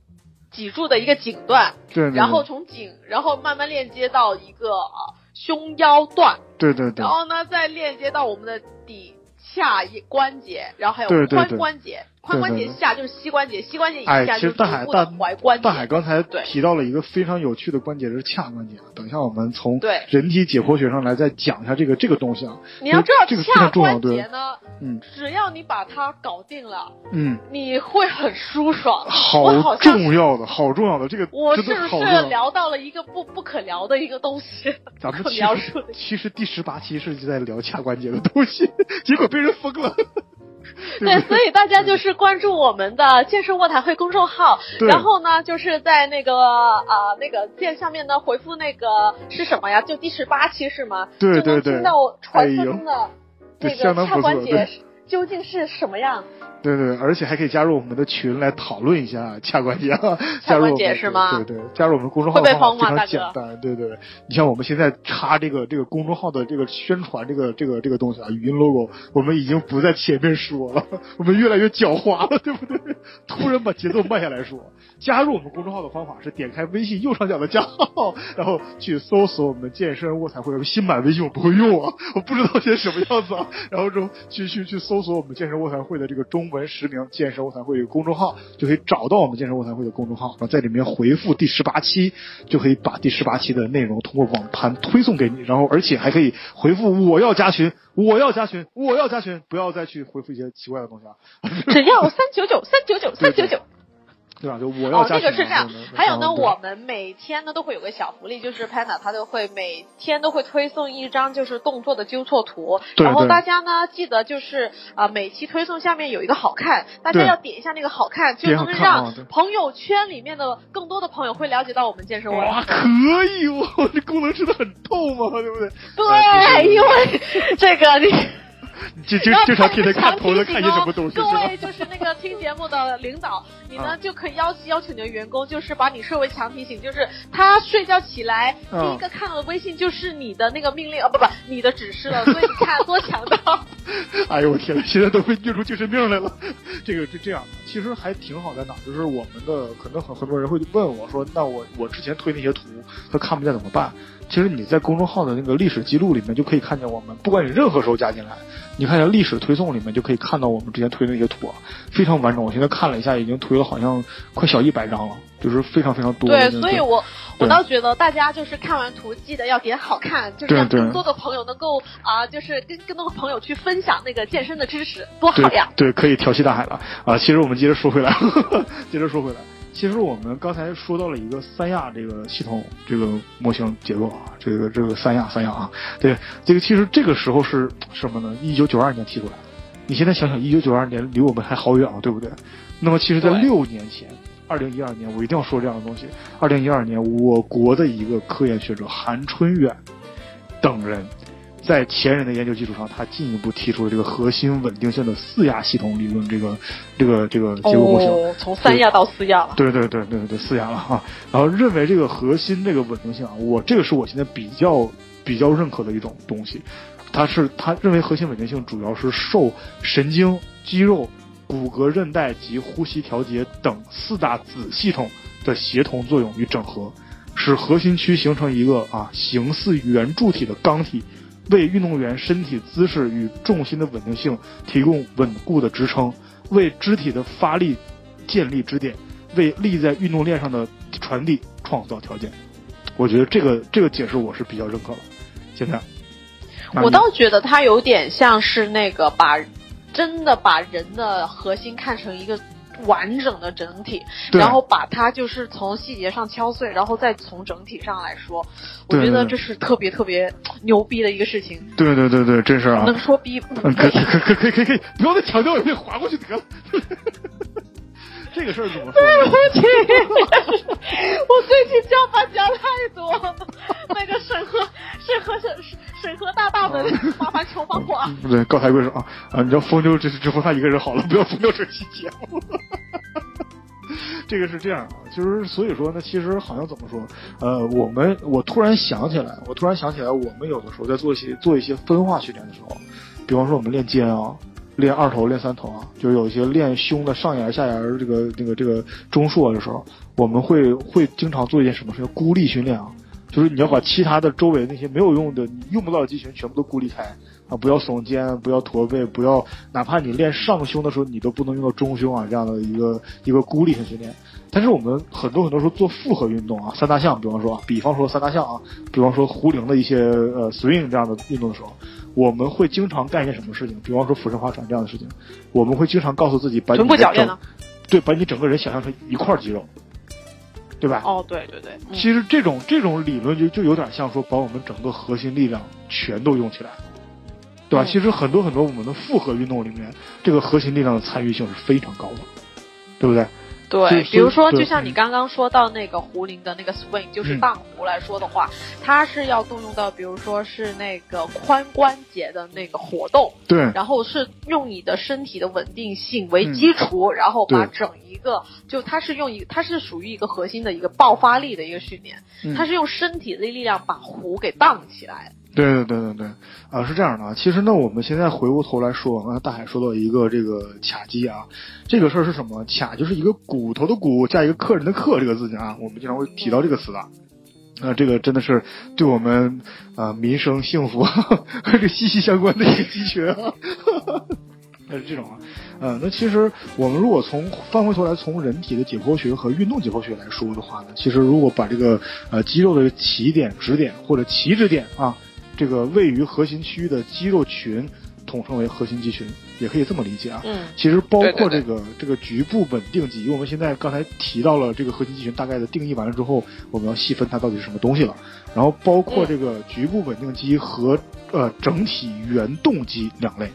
[SPEAKER 2] 脊柱的一个颈段，
[SPEAKER 1] 对，
[SPEAKER 2] 然后从颈，然后慢慢链接到一个啊胸腰段，
[SPEAKER 1] 对对对，
[SPEAKER 2] 然后呢，再链接到我们的底下一关节，然后还有髋关节。髋关节下就是膝关节，膝关节以下就是
[SPEAKER 1] 大海
[SPEAKER 2] 大踝关节。
[SPEAKER 1] 大海刚才提到了一个非常有趣的关节是髂关节，等一下我们从
[SPEAKER 2] 对
[SPEAKER 1] 人体解剖学上来再讲一下这个这个东西啊。
[SPEAKER 2] 你要知道
[SPEAKER 1] 髂
[SPEAKER 2] 关节呢，
[SPEAKER 1] 嗯，
[SPEAKER 2] 只要你把它搞定了，
[SPEAKER 1] 嗯，
[SPEAKER 2] 你会很舒爽。
[SPEAKER 1] 好重要的，好重要的这个，
[SPEAKER 2] 我是不是聊到了一个不不可聊的一个东西？
[SPEAKER 1] 咱们
[SPEAKER 2] 描述
[SPEAKER 1] 其实第十八期是在聊髂关节的东西，结果被人封了。
[SPEAKER 2] 对，所以大家就是关注我们的健身卧谈会公众号，然后呢，就是在那个啊那个键下面呢回复那个是什么呀？就第十八期是吗？
[SPEAKER 1] 对对对。
[SPEAKER 2] 听到传说中的那个下关节究竟是什么样？
[SPEAKER 1] 对对，而且还可以加入我们的群来讨论一下 恰关节，加入我们
[SPEAKER 2] 是吗？
[SPEAKER 1] 对对，加入我们公众号非常简单，对对。你像我们现在插这个这个公众号的这个宣传这个这个这个东西啊，语音 logo，我们已经不在前面说了，我们越来越狡猾了，对不对？突然把节奏慢下来说。加入我们公众号的方法是点开微信右上角的加号，然后去搜索我们健身卧谈会。新版微信我不会用啊，我不知道现在什么样子啊。然后之去去去搜搜索我们健身卧谈会的这个中文实名“健身卧谈会”公众号，就可以找到我们健身卧谈会的公众号，然后在里面回复第十八期，就可以把第十八期的内容通过网盘推送给你。然后而且还可以回复“我要加群，我要加群，我要加群”，不要再去回复一些奇怪的东西啊。
[SPEAKER 2] 只要三九九，三九九，三九九。
[SPEAKER 1] 对吧？就我要
[SPEAKER 2] 哦，这个是这样。还有呢，我们每天呢都会有个小福利，就是 Panda 他都会每天都会推送一张就是动作的纠错图，然后大家呢记得就是啊每期推送下面有一个好看，大家要点一下那个好看，就能让朋友圈里面的更多的朋友会了解到我们健身。
[SPEAKER 1] 哇，可以哦，这功能真的很透嘛，对不对？
[SPEAKER 2] 对，因为这个你。
[SPEAKER 1] 就就经常天天看头在看些什么东西。
[SPEAKER 2] 各位就是那个听节目的领导，你呢就可以要要求你的员工，就是把你设为强提醒，就是他睡觉起来第一个看到的微信就是你的那个命令啊，不不，你的指示了。所以你看多强大！
[SPEAKER 1] 哎呦我天呐，现在都被虐出精神病来了。这个就这样，其实还挺好在哪，就是我们的可能很很多人会问我说，那我我之前推那些图他看不见怎么办？其实你在公众号的那个历史记录里面就可以看见我们，不管你任何时候加进来，你看一下历史推送里面就可以看到我们之前推的那些图啊，非常完整。我现在看了一下，已经推了好像快小一百张了，就是非常非常多。
[SPEAKER 2] 对，所以我我倒觉得大家就是看完图记得要点好看，就是让更多的朋友能够啊，就是跟更多的朋友去分享那个健身的知识，多好呀！
[SPEAKER 1] 对，可以调戏大海了啊！其实我们接着说回来，接着说回来。其实我们刚才说到了一个三亚这个系统这个模型结构啊，这个这个三亚三亚啊，对这个其实这个时候是 什么呢？一九九二年提出来，你现在想想，一九九二年离我们还好远啊，对不对？那么其实，在六年前，二零一二年，我一定要说这样的东西。二零一二年，我国的一个科研学者韩春远等人。在前人的研究基础上，他进一步提出了这个核心稳定性的四亚系统理论，这个这个这个结构模型，
[SPEAKER 2] 从三亚到四亚了。
[SPEAKER 1] 对对对对对，四亚了哈。然后认为这个核心这个稳定性啊，我这个是我现在比较比较认可的一种东西。他是他认为核心稳定性主要是受神经、肌肉、骨骼、韧带及呼吸调节等四大子系统的协同作用与整合，使核心区形成一个啊形似圆柱体的钢体。为运动员身体姿势与重心的稳定性提供稳固的支撑，为肢体的发力建立支点，为力在运动链上的传递创造条件。我觉得这个这个解释我是比较认可的。现在，
[SPEAKER 2] 我倒觉得它有点像是那个把真的把人的核心看成一个。完整的整体，然后把它就是从细节上敲碎，然后再从整体上来说，我觉得这是特别特别牛逼的一个事情。
[SPEAKER 1] 对对对对，真是啊！
[SPEAKER 2] 能说逼？
[SPEAKER 1] 可可可可以可以可以，不要再强调了，别划过去得了。这个事儿怎么说？
[SPEAKER 2] 对不起，我最近加班加太多，那个审核审核审审核大大的，麻烦求帮我啊！
[SPEAKER 1] 不对，高抬贵手啊啊！你知道疯妞只只封他一个人好了，不要风妞这期节目。这个是这样啊，就是所以说呢，其实好像怎么说，呃，我们我突然想起来，我突然想起来，我们有的时候在做一些做一些分化训练的时候，比方说我们练肩啊，练二头、练三头啊，就是有一些练胸的上沿、下沿这个这个这个中束的时候，我们会会经常做一件什么事？孤立训练啊，就是你要把其他的周围那些没有用的、你用不到的肌群全部都孤立开。啊，不要耸肩，不要驼背，不要，哪怕你练上胸的时候，你都不能用到中胸啊，这样的一个一个孤立性训练。但是我们很多很多时候做复合运动啊，三大项，比方说，比方说三大项啊，比方说壶铃的一些呃 swing 这样的运动的时候，我们会经常干一件什么事情？比方说俯身划船这样的事情，我们会经常告诉自己，把
[SPEAKER 2] 臀部铰链呢？
[SPEAKER 1] 对，把你整个人想象成一块肌肉，对吧？
[SPEAKER 2] 哦，对对对。
[SPEAKER 1] 其实这种这种理论就就有点像说，把我们整个核心力量全都用起来。对吧？其实很多很多我们的复合运动里面，这个核心力量的参与性是非常高的，对不对？
[SPEAKER 2] 对，比如说，就像你刚刚说到那个壶铃的那个 swing，就是荡壶来说的话，它是要动用到，比如说是那个髋关节的那个活动，
[SPEAKER 1] 对，
[SPEAKER 2] 然后是用你的身体的稳定性为基础，然后把整一个，就它是用一，它是属于一个核心的一个爆发力的一个训练，它是用身体的力量把壶给荡起来。
[SPEAKER 1] 对对对对对，啊，是这样的啊。其实呢，我们现在回过头来说，刚才大海说到一个这个卡肌啊，这个事儿是什么？卡就是一个骨头的骨加一个客人的客这个字啊，我们经常会提到这个词的。啊，这个真的是对我们啊民生幸福 这息息相关的一个肌群啊。那是这种啊，呃，那其实我们如果从翻回头来从人体的解剖学和运动解剖学来说的话呢，其实如果把这个呃肌肉的起点、止点或者起止点啊。这个位于核心区域的肌肉群统称为核心肌群，也可以这么理解啊。
[SPEAKER 2] 嗯，
[SPEAKER 1] 其实包括这个这个局部稳定肌，我们现在刚才提到了这个核心肌群大概的定义完了之后，我们要细分它到底是什么东西了。然后包括这个局部稳定肌和呃整体原动肌两类，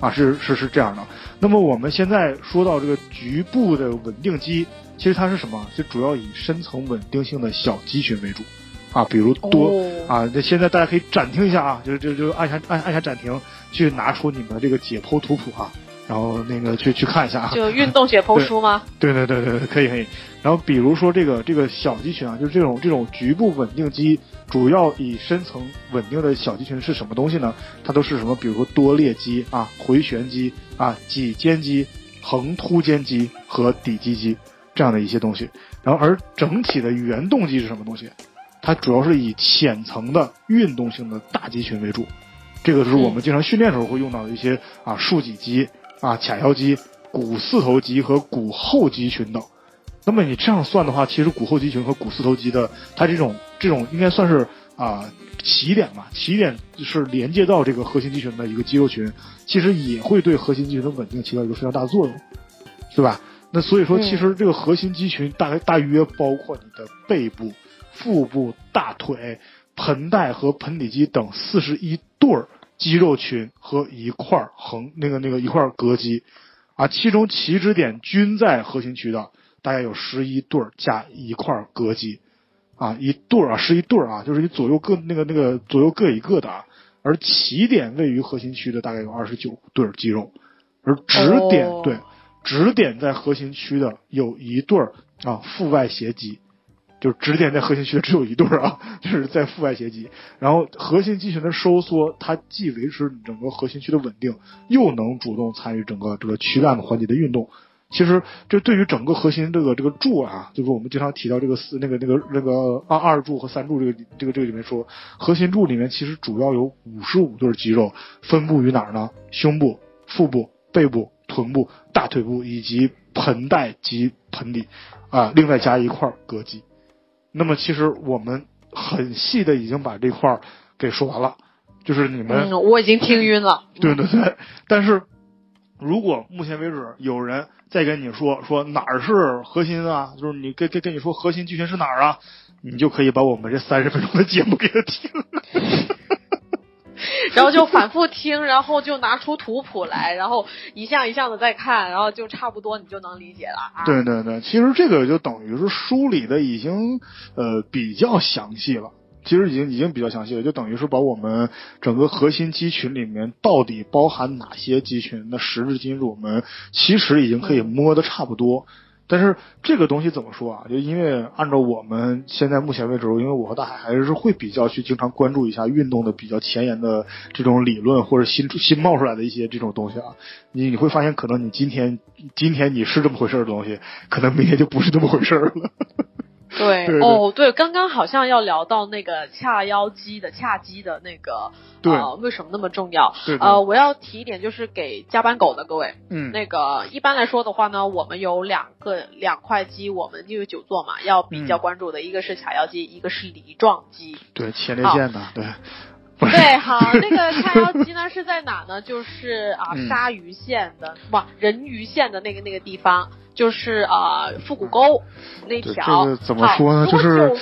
[SPEAKER 1] 啊是是是这样的。那么我们现在说到这个局部的稳定肌，其实它是什么？就主要以深层稳定性的小肌群为主。啊，比如多啊，那现在大家可以暂停一下啊，就就就按下按按下暂停，去拿出你们的这个解剖图谱啊，然后那个去去看一下啊。
[SPEAKER 2] 就运动解剖书吗？
[SPEAKER 1] 对对对对对，可以可以。然后比如说这个这个小肌群啊，就是这种这种局部稳定肌，主要以深层稳定的小肌群是什么东西呢？它都是什么？比如说多裂肌啊、回旋肌啊、脊肩肌、横突肩肌和底肌肌这样的一些东西。然后而整体的原动机是什么东西？它主要是以浅层的运动性的大肌群为主，这个是我们经常训练时候会用到的一些啊竖脊肌啊髂腰肌、股四头肌和股后肌群等。那么你这样算的话，其实股后肌群和股四头肌的它这种这种应该算是啊起点吧，起点是连接到这个核心肌群的一个肌肉群，其实也会对核心肌群的稳定起到一个非常大的作用，是吧？那所以说，其实这个核心肌群大概大约包括你的背部。腹部、大腿、盆带和盆底肌等四十一对儿肌肉群和一块横那个那个一块膈肌，啊，其中起止点均在核心区的大概有十一对儿加一块膈肌，啊，一对儿啊，十一对儿啊，就是你左右各那个那个左右各一个的，啊，而起点位于核心区的大概有二十九对儿肌肉，而止点对止点在核心区的有一对儿啊腹外斜肌。就是指点在核心区的只有一对儿啊，就是在腹外斜肌。然后核心肌群的收缩，它既维持你整个核心区的稳定，又能主动参与整个这个躯干的环节的运动。其实这对于整个核心这个这个柱啊，就是我们经常提到这个四那个那个那个二二柱和三柱这个这个这个里面说，核心柱里面其实主要有五十五对肌肉，分布于哪儿呢？胸部、腹部、背部、臀部、大腿部以及盆带及盆底啊，另外加一块膈肌。那么其实我们很细的已经把这块儿给说完了，就是你们，
[SPEAKER 2] 嗯，我已经听晕了。
[SPEAKER 1] 对对对，但是如果目前为止有人再跟你说说哪儿是核心啊，就是你跟跟跟你说核心剧情是哪儿啊，你就可以把我们这三十分钟的节目给他听。
[SPEAKER 2] 然后就反复听，然后就拿出图谱来，然后一项一项的再看，然后就差不多你就能理解了啊。
[SPEAKER 1] 对对对，其实这个就等于是梳理的已经呃比较详细了，其实已经已经比较详细了，就等于是把我们整个核心肌群里面到底包含哪些肌群那实质基因，我们其实已经可以摸的差不多。但是这个东西怎么说啊？就因为按照我们现在目前为止，因为我和大海还是会比较去经常关注一下运动的比较前沿的这种理论或者新新冒出来的一些这种东西啊，你你会发现，可能你今天今天你是这么回事儿的东西，可能明天就不是这么回事儿了。
[SPEAKER 2] 对
[SPEAKER 1] 对对。
[SPEAKER 2] 哦，对，刚刚好像要聊到那个髂腰肌的髂肌的那个，
[SPEAKER 1] 对。
[SPEAKER 2] 呃，为什么那么重要？呃，我要提一点，就是给加班狗的各位，
[SPEAKER 1] 嗯，
[SPEAKER 2] 那个一般来说的话呢，我们有两个两块肌，我们因为久坐嘛，要比较
[SPEAKER 1] 嗯
[SPEAKER 2] 关注的，一个是髂腰肌，一个是梨状肌。
[SPEAKER 1] 对前列腺的，对，
[SPEAKER 2] 对，好，那个髂腰肌呢是在哪呢？就是啊，
[SPEAKER 1] 嗯。
[SPEAKER 2] 鲨鱼线的，不，人鱼线的那个那个地方，就是啊，腹股沟那条。
[SPEAKER 1] 这个怎么说呢？就是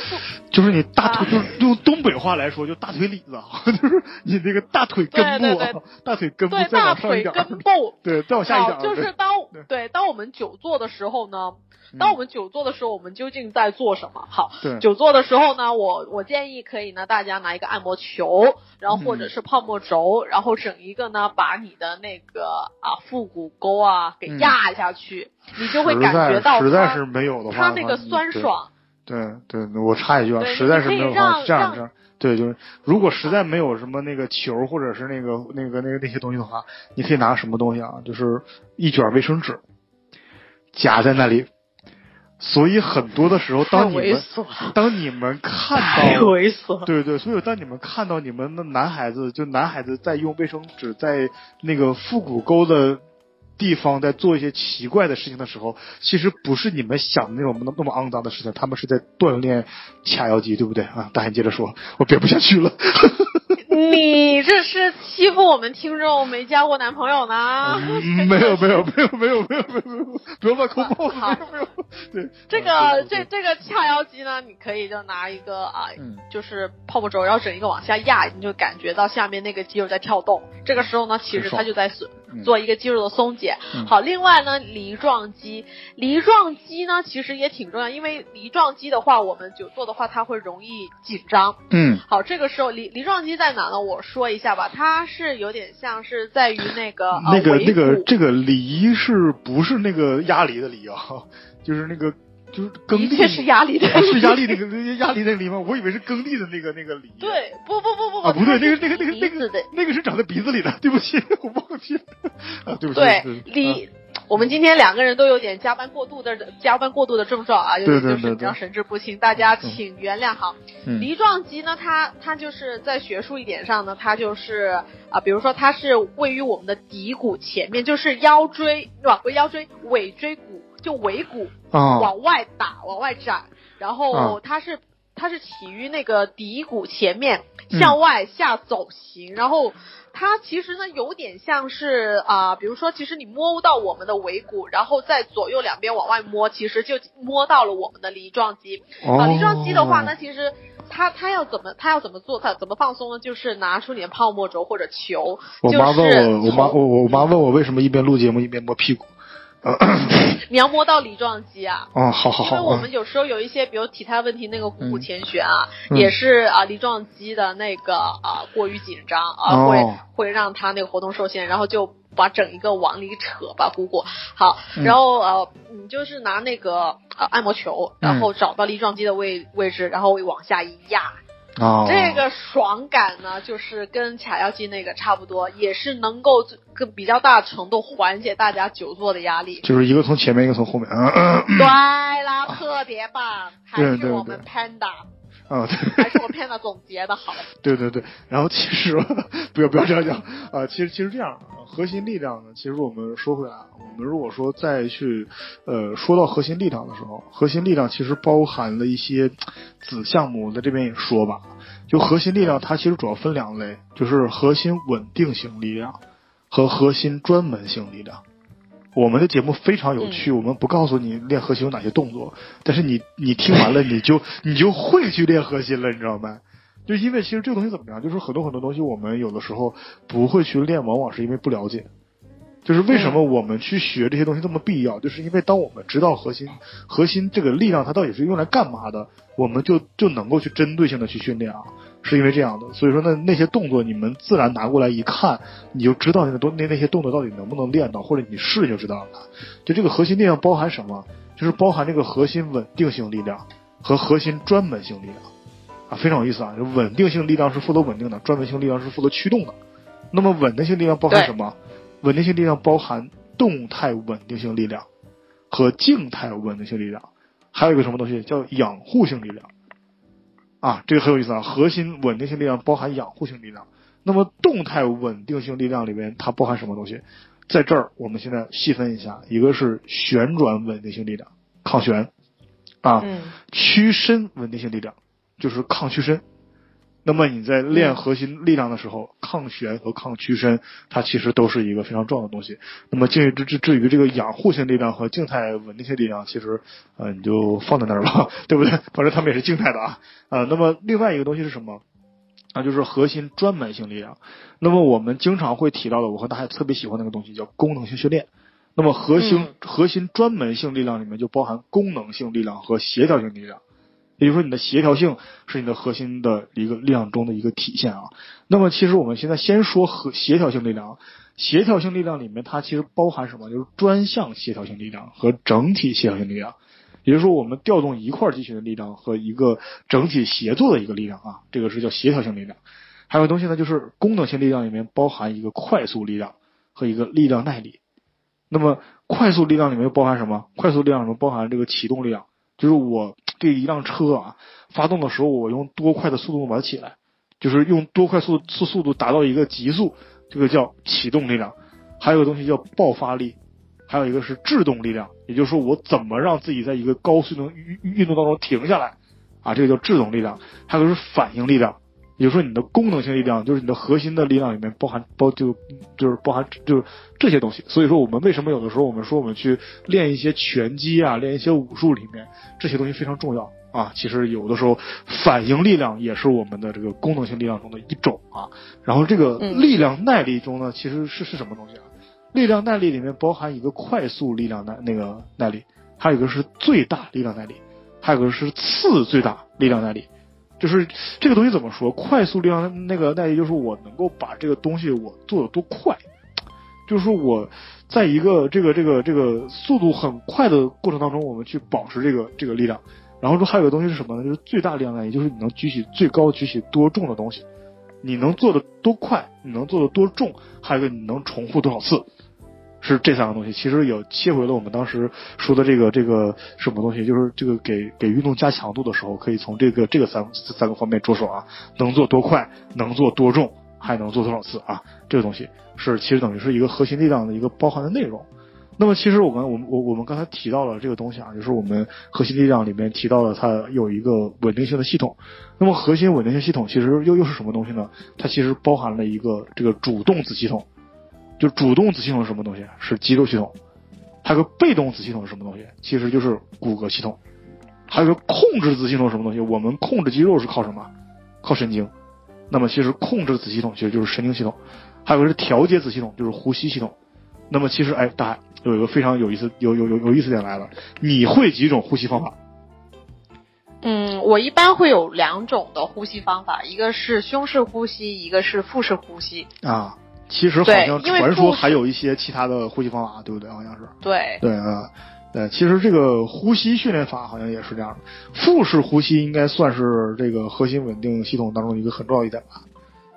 [SPEAKER 1] 就是你大腿，
[SPEAKER 2] 啊
[SPEAKER 1] 就是 用东北话来说，就大腿里子啊，就是你那个大腿根部对，
[SPEAKER 2] 对对
[SPEAKER 1] 大腿根部
[SPEAKER 2] 对
[SPEAKER 1] 再
[SPEAKER 2] 大腿
[SPEAKER 1] 往上一点儿，
[SPEAKER 2] 根部。
[SPEAKER 1] 对，再往下一点
[SPEAKER 2] 就是当
[SPEAKER 1] 对
[SPEAKER 2] 对当我们久坐的时候呢，
[SPEAKER 1] 嗯
[SPEAKER 2] 当我们久坐的时候，我们究竟在做什么？好，久坐的时候呢，我我建议可以呢，大家拿一个按摩球，然后或者是泡沫轴，然后整一个呢，把你的那个啊腹股沟啊给
[SPEAKER 1] 嗯
[SPEAKER 2] 压下去，你就会
[SPEAKER 1] 实
[SPEAKER 2] 感觉到
[SPEAKER 1] 实在是没有的话，
[SPEAKER 2] 它那个酸爽。
[SPEAKER 1] 对对，我插一句啊，实在是没有的话，这样这样，对，就是如果实在没有什么那个球或者是那个那个那个那些东西的话，你可以拿什么东西啊？就是一卷卫生纸夹在那里。所以很多的时候，当你们当你们看到
[SPEAKER 2] 猥琐了。
[SPEAKER 1] 对对，所以当你们看到你们的男孩子，就男孩子在用卫生纸在那个腹股沟的地方在做一些奇怪的事情的时候，其实不是你们想的那种那那么肮脏的事情，他们是在锻炼髂腰肌，对不对啊？大 hen 接着说，我憋不下去了。
[SPEAKER 2] 你这是欺负我们听众没交过男朋友呢？
[SPEAKER 1] 嗯没有没有没有没有没有没有没有，不要乱扣帽子，没有没有。对，
[SPEAKER 2] 这
[SPEAKER 1] 啊
[SPEAKER 2] 个这这个髂腰肌呢，你可以就拿一个啊，
[SPEAKER 1] 嗯
[SPEAKER 2] 就是泡沫轴，然后整一个往下压，你就感觉到下面那个肌肉在跳动。这个时候呢，其实它就在松
[SPEAKER 1] 嗯
[SPEAKER 2] 做一个肌肉的松解。
[SPEAKER 1] 嗯
[SPEAKER 2] 好，另外呢，梨状肌，梨状肌呢其实也挺重要，因为梨状肌的话，我们久坐的话，它会容易紧张。
[SPEAKER 1] 嗯
[SPEAKER 2] 好，这个时候梨梨状肌在哪呢？我说一下吧，它是有点像是在于那个呃
[SPEAKER 1] 那个那个这个梨是不是那个鸭梨的梨啊？就是那个就是耕地，
[SPEAKER 2] 是压力的
[SPEAKER 1] 啊 是压力 那个压力那个梨吗？我以为是耕地的那个那个梨。
[SPEAKER 2] 对，不不不不
[SPEAKER 1] 啊，不对，那个那个那个那个那个是长在鼻子里的，对不起，我忘记了啊，对不起，
[SPEAKER 2] 对
[SPEAKER 1] 对，
[SPEAKER 2] 你、我们今天两个人都有点加班过度的加班过度的症状啊，有点
[SPEAKER 1] 对对对
[SPEAKER 2] 就是比较神志不清，大家请原谅好。
[SPEAKER 1] 嗯
[SPEAKER 2] 梨状肌呢，它它就是在学术一点上呢，它就是啊、比如说它是位于我们的骶骨前面，就是腰椎对吧？不腰椎，尾椎骨就尾骨
[SPEAKER 1] 啊
[SPEAKER 2] 往外打、往外展，然后
[SPEAKER 1] 啊
[SPEAKER 2] 它是。它是起于那个骶骨前面
[SPEAKER 1] 嗯
[SPEAKER 2] 向外下走形，然后它其实呢有点像是啊、比如说，其实你摸到我们的尾骨，然后在左右两边往外摸，其实就摸到了我们的梨状肌。啊，梨状肌的话呢，其实它它要怎么它要怎么做，它怎么放松呢？就是拿出你的泡沫轴或者球，
[SPEAKER 1] 我妈
[SPEAKER 2] 就是
[SPEAKER 1] 问我，我妈
[SPEAKER 2] 从
[SPEAKER 1] 我我妈问我为什么一边录节目一边摸屁股。啊
[SPEAKER 2] 你要摸到梨状肌啊。
[SPEAKER 1] 哦，好好好，
[SPEAKER 2] 因为我
[SPEAKER 1] 啊
[SPEAKER 2] 们有时候有一些，比如体态问题，那个股骨
[SPEAKER 1] 嗯
[SPEAKER 2] 前旋啊，
[SPEAKER 1] 嗯。
[SPEAKER 2] 也是啊梨状肌的那个啊过于紧张啊，
[SPEAKER 1] 哦。
[SPEAKER 2] 会会让它那个活动受限，然后就把整一个往里扯，把股骨好，
[SPEAKER 1] 嗯。
[SPEAKER 2] 然后呃你就是拿那个呃按摩球，然
[SPEAKER 1] 嗯。
[SPEAKER 2] 后找到梨状肌的位位置，然后往下一压，
[SPEAKER 1] 哦，
[SPEAKER 2] 这个爽感呢，就是跟卡药剂那个差不多，也是能够更比较大程度缓解大家久坐的压力。
[SPEAKER 1] 就是一个从前面，一个从后面，啊啊
[SPEAKER 2] 对啦，特别棒，还是我们
[SPEAKER 1] 对。
[SPEAKER 2] Panda，
[SPEAKER 1] 啊，对。
[SPEAKER 2] 还是我 Panda 总结的好。
[SPEAKER 1] 对对对，然后其实不要不要这样讲啊、其实其实这样，核心力量呢，其实我们说回来，我们如果说再去呃说到核心力量的时候，核心力量其实包含了一些子项目，在这边也说吧，就核心力量它其实主要分两类，就是核心稳定性力量和核心专门性力量。我们的节目非常有趣，我们不告诉你练核心有哪些动作，但是你你听完了，你就你就会去练核心了，你知道吗？就因为其实这个东西怎么样，就是很多很多东西我们有的时候不会去练，往往是因为不了解。就是为什么我们去学这些东西这么必要，就是因为当我们知道核心核心这个力量它到底是用来干嘛的，我们就就能够去针对性的去训练啊，是因为这样的。所以说那，那些动作你们自然拿过来一看，你就知道那个动那那些动作到底能不能练到，或者你试就知道了。就这个核心力量包含什么？就是包含这个核心稳定性力量和核心专门性力量啊，非常有意思啊。就稳定性力量是负责稳定的，专门性力量是负责驱动的。那么稳定性力量包含什么？稳定性力量包含动态稳定性力量和静态稳定性力量，还有一个什么东西叫养护性力量啊，这个很有意思啊。核心稳定性力量包含养护性力量，那么动态稳定性力量里面它包含什么东西？在这儿我们现在细分一下，一个是旋转稳定性力量，抗旋啊，屈伸稳定性力量就是抗屈伸。那么你在练核心力量的时候，抗旋和抗屈伸，它其实都是一个非常重要的东西。那么至于至至于这个养护性力量和静态稳定性力量，其实呃你就放在那儿吧，对不对？反正他们也是静态的啊。呃，那么另外一个东西是什么？啊，就是核心专门性力量。那么我们经常会提到的，我和大家特别喜欢那个东西叫功能性训练。那么核心核心专门性力量里面就包含功能性力量和协调性力量。也就是说，你的协调性是你的核心的一个力量中的一个体现啊。那么，其实我们现在先说和协调性力量。协调性力量里面，它其实包含什么？就是专项协调性力量和整体协调性力量。也就是说，我们调动一块肌群的力量和一个整体协作的一个力量啊，这个是叫协调性力量。还有东西呢，就是功能性力量里面包含一个快速力量和一个力量耐力。那么，快速力量里面又包含什么？快速力量里面包含这个启动力量。就是我对一辆车啊，发动的时候，我用多快的速度把它起来，就是用多快速速速度达到一个极速，这个叫启动力量。还有个东西叫爆发力，还有一个是制动力量，也就是说我怎么让自己在一个高速能运运动当中停下来，啊，这个叫制动力量。还有个是反应力量。比如说你的功能性力量，就是你的核心的力量里面包含包就就是包含就是这些东西。所以说我们为什么有的时候我们说我们去练一些拳击啊，练一些武术里面这些东西非常重要啊。其实有的时候反应力量也是我们的这个功能性力量中的一种啊。然后这个力量耐力中呢，其实是是什么东西啊？力量耐力里面包含一个快速力量耐那个耐力，还有一个是最大力量耐力，还有一个是次最大力量耐力。就是这个东西怎么说？快速力量那个耐力，就是我能够把这个东西我做的多快，就是说我在一个这个这个这个速度很快的过程当中，我们去保持这个这个力量。然后说还有个东西是什么呢？就是最大力量耐力，就是你能举起最高举起多重的东西，你能做的多快，你能做的多重，还有个你能重复多少次。是这三个东西，其实也切回了我们当时说的这个这个什么东西，就是这个给给运动加强度的时候，可以从这个这个三三个方面着手啊，能做多快，能做多重，还能做多少次啊？这个东西是其实等于是一个核心力量的一个包含的内容。那么其实我们我们我我们刚才提到了这个东西啊，就是我们核心力量里面提到了它有一个稳定性的系统。那么核心稳定性系统其实又又是什么东西呢？它其实包含了一个这个主动子系统。就主动子系统是什么东西？是肌肉系统。还有个被动子系统是什么东西？其实就是骨骼系统。还有个控制子系统是什么东西？我们控制肌肉是靠什么？靠神经。那么其实控制子系统其实就是神经系统。还有个是调节子系统，就是呼吸系统。那么其实哎，大家有一个非常有意思、有有有有意思点来了。你会几种呼吸方法？
[SPEAKER 2] 嗯，我一般会有两种的呼吸方法，一个是胸式呼吸，一个是腹式呼吸。
[SPEAKER 1] 啊。其实好像传说还有一些其他的呼吸方法，对不对？好像是。
[SPEAKER 2] 对。
[SPEAKER 1] 对啊，对，其实这个呼吸训练法好像也是这样的。腹式呼吸应该算是这个核心稳定系统当中一个很重要一点吧，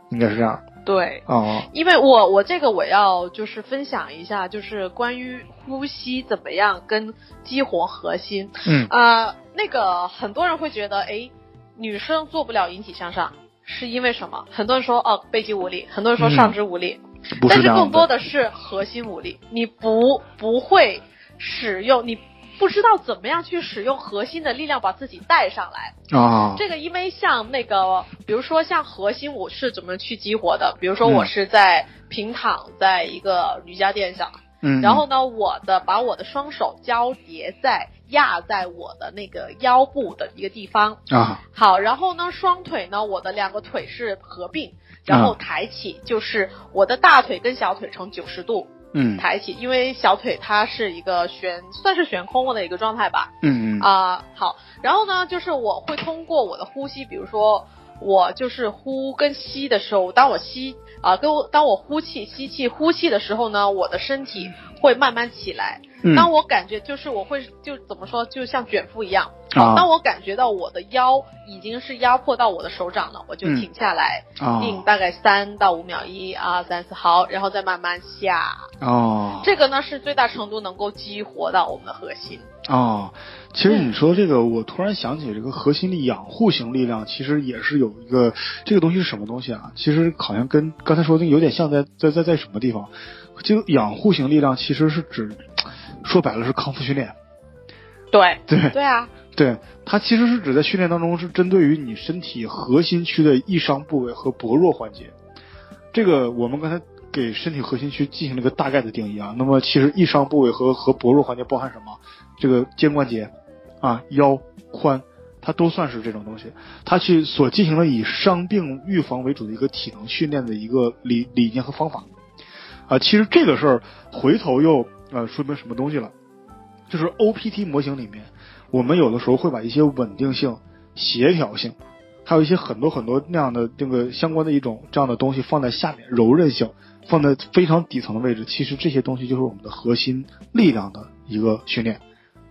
[SPEAKER 1] 应该是这样。
[SPEAKER 2] 对。
[SPEAKER 1] 啊。
[SPEAKER 2] 因为我我这个我要就是分享一下，就是关于呼吸怎么样跟激活核心。
[SPEAKER 1] 嗯。
[SPEAKER 2] 啊，那个很多人会觉得，哎，女生做不了引体向上。是因为什么？很多人说哦背肌无力，很多人说上肢无力，但是更多的是核心无力。你不不会使用，你不知道怎么样去使用核心的力量把自己带上来
[SPEAKER 1] 哦。
[SPEAKER 2] 这个因为像那个，比如说像核心我是怎么去激活的？比如说我是在平躺在一个瑜伽垫上，
[SPEAKER 1] 嗯，
[SPEAKER 2] 然后呢，我的把我的双手交叠在。压在我的那个腰部的一个地方。
[SPEAKER 1] 啊，
[SPEAKER 2] 好，然后呢，双腿呢，我的两个腿是合并，然后抬起，就是我的大腿跟小腿呈九十度，
[SPEAKER 1] 嗯，
[SPEAKER 2] 抬起，因为小腿它是一个悬，算是悬空的一个状态吧，
[SPEAKER 1] 嗯
[SPEAKER 2] 嗯。啊，好，然后呢，就是我会通过我的呼吸，比如说我就是呼跟吸的时候，当我吸啊，跟我当我呼气、吸气、呼气的时候呢，我的身体。会慢慢起来。
[SPEAKER 1] 嗯
[SPEAKER 2] 当我感觉就是我会就怎么说，就像卷腹一样。
[SPEAKER 1] 啊
[SPEAKER 2] 当我感觉到我的腰已经是压迫到我的手掌了，我就
[SPEAKER 1] 嗯
[SPEAKER 2] 停下来，
[SPEAKER 1] 啊
[SPEAKER 2] 定大概三到五秒，一二三四，好，然后再慢慢下。
[SPEAKER 1] 哦
[SPEAKER 2] 这个呢是最大程度能够激活到我们的核心。
[SPEAKER 1] 哦，其实你说这个，我突然想起这个核心力养护型力量，其实也是有一个这个东西是什么东西啊？其实好像跟刚才说的有点像在，在在在什么地方？这个养护型力量其实是指，说白了是康复训练。
[SPEAKER 2] 对
[SPEAKER 1] 对
[SPEAKER 2] 对啊，
[SPEAKER 1] 对，它其实是指在训练当中是针对于你身体核心区的易伤部位和薄弱环节。这个我们刚才给身体核心区进行了一个大概的定义啊。那么其实易伤部位和和薄弱环节包含什么？这个肩关节啊、腰、髋，它都算是这种东西。它去所进行了以伤病预防为主的一个体能训练的一个理理念和方法。啊，其实这个事儿回头又呃说明什么东西了？就是 OPT 模型里面，我们有的时候会把一些稳定性、协调性，还有一些很多很多那样的这个相关的一种这样的东西放在下面，柔韧性放在非常底层的位置。其实这些东西就是我们的核心力量的一个训练。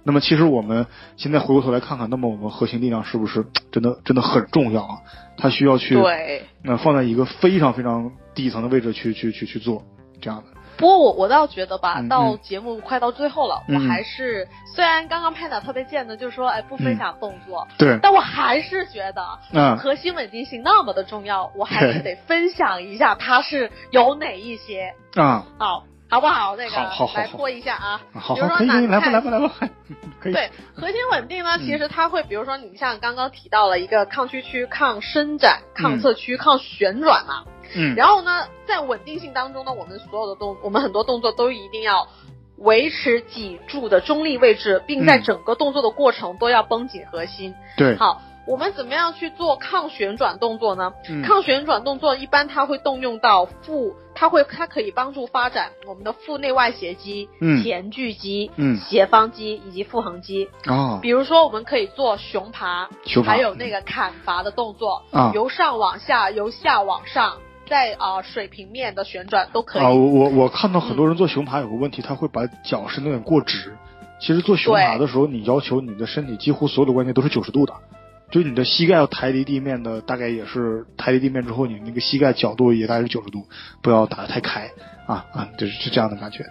[SPEAKER 1] 那么其实我们现在回过头来看看，那么我们核心力量是不是真的真的很重要啊？它需要去
[SPEAKER 2] 对。
[SPEAKER 1] 那、放在一个非常非常底层的位置去去去去做这样的。
[SPEAKER 2] 不过我我倒觉得吧，
[SPEAKER 1] 嗯
[SPEAKER 2] 到
[SPEAKER 1] 嗯。
[SPEAKER 2] 节目快到最后了，
[SPEAKER 1] 嗯。
[SPEAKER 2] 我还是虽然刚刚 Panda 特别贱的，就是说哎不分享动作，
[SPEAKER 1] 对，
[SPEAKER 2] 但我还是觉得
[SPEAKER 1] 嗯。
[SPEAKER 2] 核心稳定性那么的重要，我还是 得分享一下它是有哪一些，
[SPEAKER 1] 啊，
[SPEAKER 2] 好，好不好？那个来说一下啊。
[SPEAKER 1] 好好，
[SPEAKER 2] 比如说
[SPEAKER 1] 来吧来吧来 吧，可以。
[SPEAKER 2] 对，核心稳定呢，
[SPEAKER 1] 嗯
[SPEAKER 2] 其实它会，比如说你像刚刚提到了一个抗屈曲、抗伸展、抗侧屈、抗旋转嘛，
[SPEAKER 1] 嗯，
[SPEAKER 2] 然后呢，在稳定性当中呢，我们所有的动，我们很多动作都一定要维持脊柱的中立位置，并在
[SPEAKER 1] 嗯
[SPEAKER 2] 整个动作的过程都要绷紧核心。
[SPEAKER 1] 对，
[SPEAKER 2] 好，我们怎么样去做抗旋转动作呢？
[SPEAKER 1] 嗯
[SPEAKER 2] 抗旋转动作一般它会动用到腹，它会它可以帮助发展我们的腹内外斜肌、
[SPEAKER 1] 嗯
[SPEAKER 2] 前锯肌、
[SPEAKER 1] 嗯
[SPEAKER 2] 斜方肌以及腹横肌。
[SPEAKER 1] 哦
[SPEAKER 2] 比如说，我们可以做熊爬，
[SPEAKER 1] 熊爬
[SPEAKER 2] 还有那个砍伐的动作，
[SPEAKER 1] 啊
[SPEAKER 2] 由上往下，由下往上，在啊、呃水平面的旋转都可以。
[SPEAKER 1] 啊，我我我看到很多人做熊爬有个问题，他会把脚伸得有点过直。其实做熊爬的时候，你要求你的身体几乎所有的关节都是九十度的，就是你的膝盖要抬离地面的，大概也是抬离地面之后，你那个膝盖角度也大概是九十度，不要打得太开啊啊，就是是这样的感觉。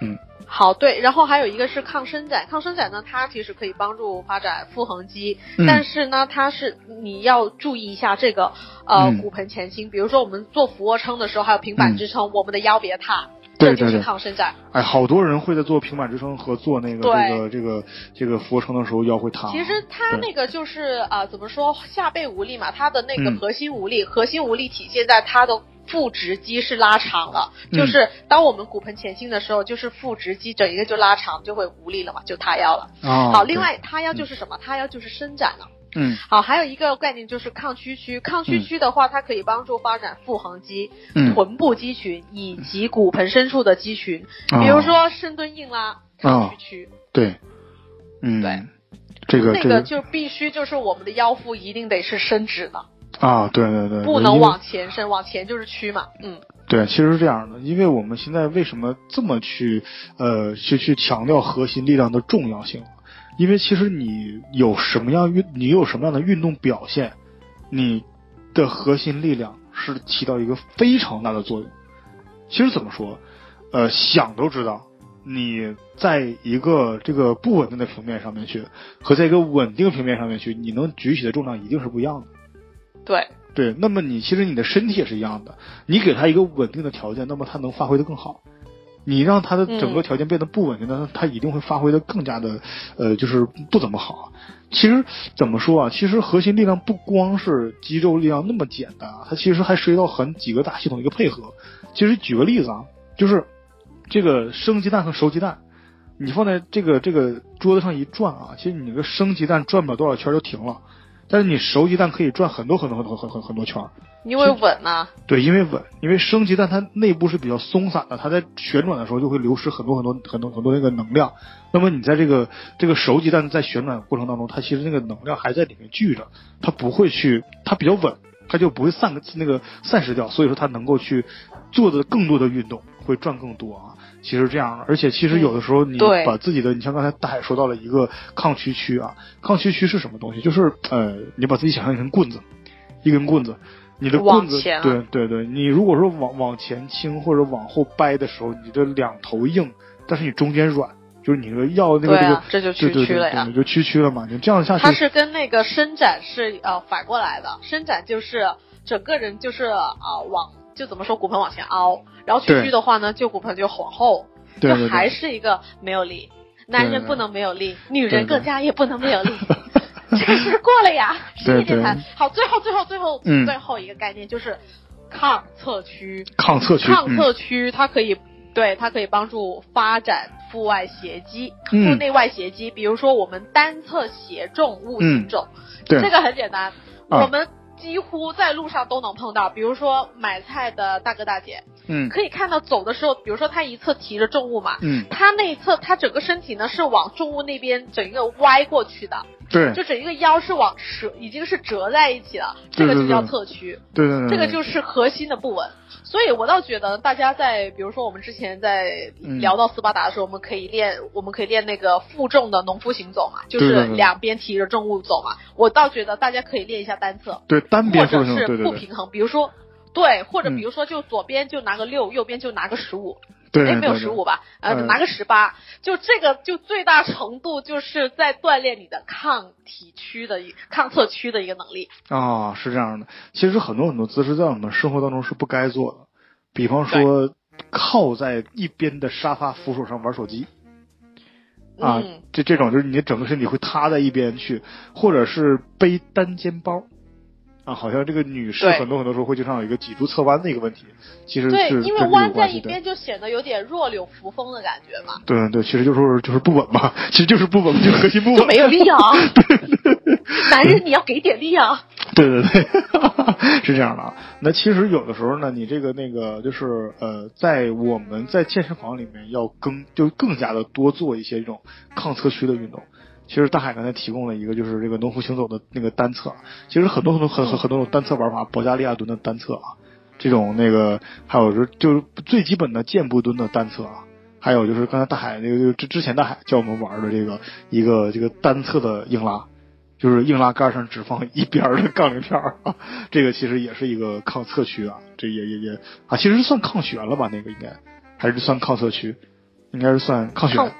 [SPEAKER 1] 嗯。
[SPEAKER 2] 好，对，然后还有一个是抗伸展，抗伸展呢，它其实可以帮助发展腹横肌，
[SPEAKER 1] 嗯。
[SPEAKER 2] 但是呢，它是你要注意一下这个呃、
[SPEAKER 1] 嗯。
[SPEAKER 2] 骨盆前倾，比如说我们做俯卧撑的时候，还有平板支撑，我们的腰别塌，
[SPEAKER 1] 对对对
[SPEAKER 2] 抗伸展。
[SPEAKER 1] 哎，好多人会在做平板支撑和做那个
[SPEAKER 2] 对
[SPEAKER 1] 这个这个这个俯卧撑的时候腰会塌。
[SPEAKER 2] 其实
[SPEAKER 1] 他
[SPEAKER 2] 那个就是啊、呃怎么说下背无力嘛，他的那个
[SPEAKER 1] 嗯
[SPEAKER 2] 核心无力，核心无力体现在他的腹直肌是拉长了，
[SPEAKER 1] 嗯
[SPEAKER 2] 就是当我们骨盆前倾的时候，就是腹直肌整一个就拉长，就会无力了嘛，就塌腰了。
[SPEAKER 1] 啊，
[SPEAKER 2] 好，另外塌腰就是什么？塌腰就是伸展了。
[SPEAKER 1] 嗯
[SPEAKER 2] 好，还有一个概念就是抗屈曲。抗屈曲的话，它可以帮助发展腹横肌、
[SPEAKER 1] 嗯，
[SPEAKER 2] 臀部肌群以及骨盆深处的肌群，
[SPEAKER 1] 啊
[SPEAKER 2] 比如说深蹲硬拉、抗屈曲。
[SPEAKER 1] 对，嗯
[SPEAKER 2] 对，
[SPEAKER 1] 这个这
[SPEAKER 2] 个就必须就是我们的腰腹一定得是伸直的，
[SPEAKER 1] 啊，对对对，
[SPEAKER 2] 不能往前伸，往前就是屈嘛。嗯，
[SPEAKER 1] 对，其实是这样的，因为我们现在为什么这么去呃去去强调核心力量的重要性？因为其实你有什么样运，你有什么样的运动表现，你的核心力量是起到一个非常大的作用。其实怎么说，呃，想都知道，你在一个这个不稳定的平面上面去，和在一个稳定平面上面去，你能举起的重量一定是不一样的。
[SPEAKER 2] 对，
[SPEAKER 1] 对，那么你其实你的身体也是一样的，你给他一个稳定的条件，那么他能发挥的更好。你让他的整个条件变得不稳定，那、他一定会发挥的更加的，呃，就是不怎么好。其实怎么说啊？其实核心力量不光是肌肉力量那么简单啊，它其实还涉及到很几个大系统的一个配合。其实举个例子啊，就是这个生鸡蛋和熟鸡蛋，你放在这个这个桌子上一转啊，其实你这个生鸡蛋转不了多少圈就停了，但是你熟鸡蛋可以转很多很多很多很很很多圈儿。
[SPEAKER 2] 因为稳呐、
[SPEAKER 1] 对，因为稳，因为生鸡蛋它内部是比较松散的，它在旋转的时候就会流失很多很多很多很多那个能量。那么你在这个这个熟鸡蛋在旋转过程当中，它其实那个能量还在里面聚着，它不会去，它比较稳，它就不会散个那个散失掉，所以说它能够去做的更多的运动会赚更多啊。其实这样的，而且其实有的时候你把自己的，你像刚才大海说到了一个抗屈区啊，抗屈区是什么东西？就是呃，你把自己想象成棍子，一根棍子，你的棍子
[SPEAKER 2] 啊
[SPEAKER 1] 对对对，你如果说往往前倾或者往后掰的时候，你的两头硬，但是你中间软，就是你的要那个这个
[SPEAKER 2] 这就
[SPEAKER 1] 对对对
[SPEAKER 2] 区区了呀
[SPEAKER 1] 对，。就屈曲了嘛，你这样下去
[SPEAKER 2] 它是跟那个伸展是呃反过来的，伸展就是整个人就是啊、呃往就怎么说骨盆往前凹，然后屈的话呢，就骨盆就往后，
[SPEAKER 1] 对对对
[SPEAKER 2] 就还是一个没有力。男人不能没有力，女人更加也不能没有力。这个是过了呀，
[SPEAKER 1] 对
[SPEAKER 2] 是一点谈
[SPEAKER 1] 对。
[SPEAKER 2] 好，最后最后最后、
[SPEAKER 1] 嗯
[SPEAKER 2] 最后一个概念就是抗侧屈。
[SPEAKER 1] 抗侧屈，
[SPEAKER 2] 抗
[SPEAKER 1] 嗯
[SPEAKER 2] 侧屈它可以对它可以帮助发展腹外斜肌、
[SPEAKER 1] 嗯
[SPEAKER 2] 腹内外斜肌。比如说我们单侧斜重物行走，
[SPEAKER 1] 对
[SPEAKER 2] 这个很简单，
[SPEAKER 1] 啊
[SPEAKER 2] 我们几乎在路上都能碰到。比如说买菜的大哥大姐，
[SPEAKER 1] 嗯
[SPEAKER 2] 可以看到走的时候，比如说他一侧提着重物嘛。
[SPEAKER 1] 嗯，
[SPEAKER 2] 他那一侧，他整个身体呢是往重物那边整个歪过去的，
[SPEAKER 1] 对
[SPEAKER 2] 就整一个腰是往折，已经是折在一起了，这个就叫侧屈。
[SPEAKER 1] 对对对，
[SPEAKER 2] 这个就是核心的不稳。所以我倒觉得大家在，比如说我们之前在
[SPEAKER 1] 嗯
[SPEAKER 2] 聊到斯巴达的时候，我们可以练，我们可以练那个负重的农夫行走嘛，就是两边提着重物走嘛。我倒觉得大家可以练一下单侧，
[SPEAKER 1] 对单
[SPEAKER 2] 或
[SPEAKER 1] 边或
[SPEAKER 2] 者是
[SPEAKER 1] 重对对对
[SPEAKER 2] 不平衡，比如说。对，或者
[SPEAKER 1] 嗯
[SPEAKER 2] 比如说，就左边就拿个六，右边就拿个十五，
[SPEAKER 1] 对，
[SPEAKER 2] 哎，没有
[SPEAKER 1] 对
[SPEAKER 2] 十五，吧？呃，
[SPEAKER 1] 嗯
[SPEAKER 2] 拿个十八，就这个就最大程度就是在锻炼你的抗体区的一抗侧区的一个能力。
[SPEAKER 1] 对啊，是这样的。其实很多很多姿势在我们生活当中是不该做的，比方说靠在一边的沙发扶手上玩手机。啊，
[SPEAKER 2] 嗯，
[SPEAKER 1] 这这种就是你整个身体会塌在一边去，或者是背单肩包，啊，好像这个女士很多很多时候会经常有一个脊柱侧弯的一个问题，其实
[SPEAKER 2] 对，
[SPEAKER 1] 是
[SPEAKER 2] 因为弯在。一边就显得有点弱柳扶风的感觉嘛，
[SPEAKER 1] 对对对，其实就是就是不稳嘛，其实就是不稳，就是核心不稳，
[SPEAKER 2] 就没有力啊。男人你要给点力啊。
[SPEAKER 1] 对对对，是这样的啊。那其实有的时候呢，你这个那个就是呃，在我们在健身房里面要更就更加的多做一些这种抗侧屈的运动。其实大海刚才提供了一个就是这个农夫行走的那个单侧，其实很多很多很很很多种单侧玩法，保加利亚蹲的单侧啊，这种那个还有就是就是最基本的箭步蹲的单侧啊。还有就是刚才大海那个就之之前大海教我们玩的这个一个这个单侧的硬拉，就是硬拉杆上只放一边的杠铃片啊，这个其实也是一个抗侧屈啊，这也也也啊，其实算抗旋了吧？那个应该还是算抗侧屈，应该是算抗旋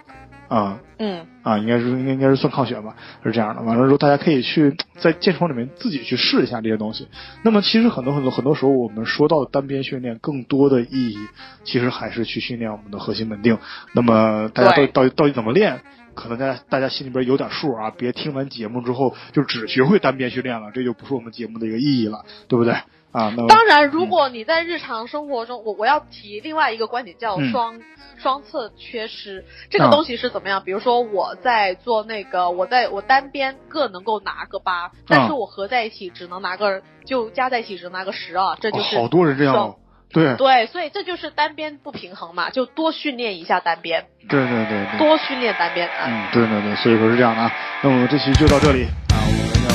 [SPEAKER 1] 啊
[SPEAKER 2] 嗯，
[SPEAKER 1] 啊，应该是应该应该是算抗旋吧，是这样的。完了之后，大家可以去在健身房里面自己去试一下这些东西。那么，其实很多很多很多时候，我们说到的单边训练，更多的意义其实还是去训练我们的核心稳定。那么，大家到到底到底怎么练？可能大家大家心里边有点数啊，别听完节目之后就只学会单边训练了，这就不是我们节目的一个意义了，对不对？啊，那
[SPEAKER 2] 当然，如果你在日常生活中，我我要提另外一个观点，叫
[SPEAKER 1] 嗯
[SPEAKER 2] 双、双侧缺失。这个
[SPEAKER 1] 啊
[SPEAKER 2] 东西是怎么样？比如说我在做那个，我在我单边各能够拿个八，但是我合在一起只能拿个，就加在一起只能拿个十啊，这就是、
[SPEAKER 1] 哦好多人这样哦，对
[SPEAKER 2] 对，所以这就是单边不平衡嘛，就多训练一下单边，
[SPEAKER 1] 对对对对。
[SPEAKER 2] 多训练单边啊。
[SPEAKER 1] 嗯，对对对，所以说是这样的啊。那我们这期就到这里啊，我们要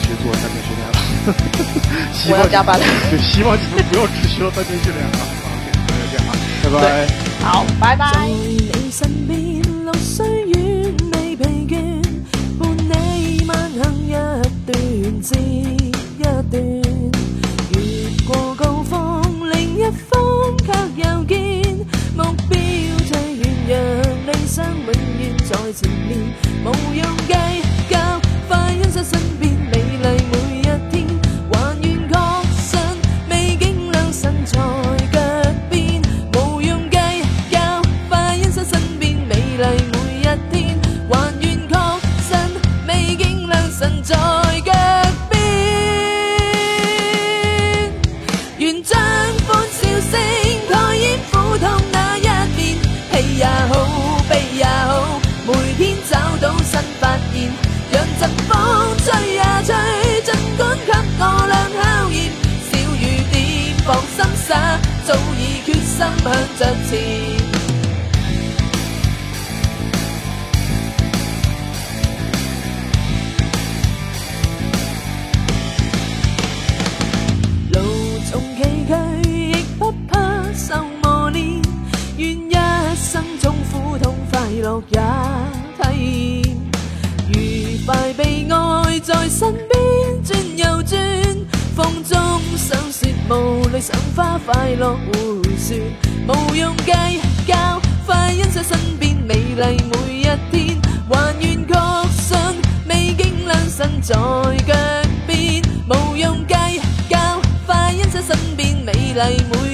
[SPEAKER 1] 去做单边训练了。希 望
[SPEAKER 2] 我要加班了
[SPEAKER 1] 对，希望你们不要只需要三天训练啊。好，那就这样啊，拜拜。
[SPEAKER 2] 好，拜拜。
[SPEAKER 4] 在你身邊，路雖遠未疲倦，伴你漫行一段接赏花快乐回旋，无用计较，快欣赏身边美丽每一天。还愿确信，未经两身在脚边，无用计较，快欣赏身边美丽每。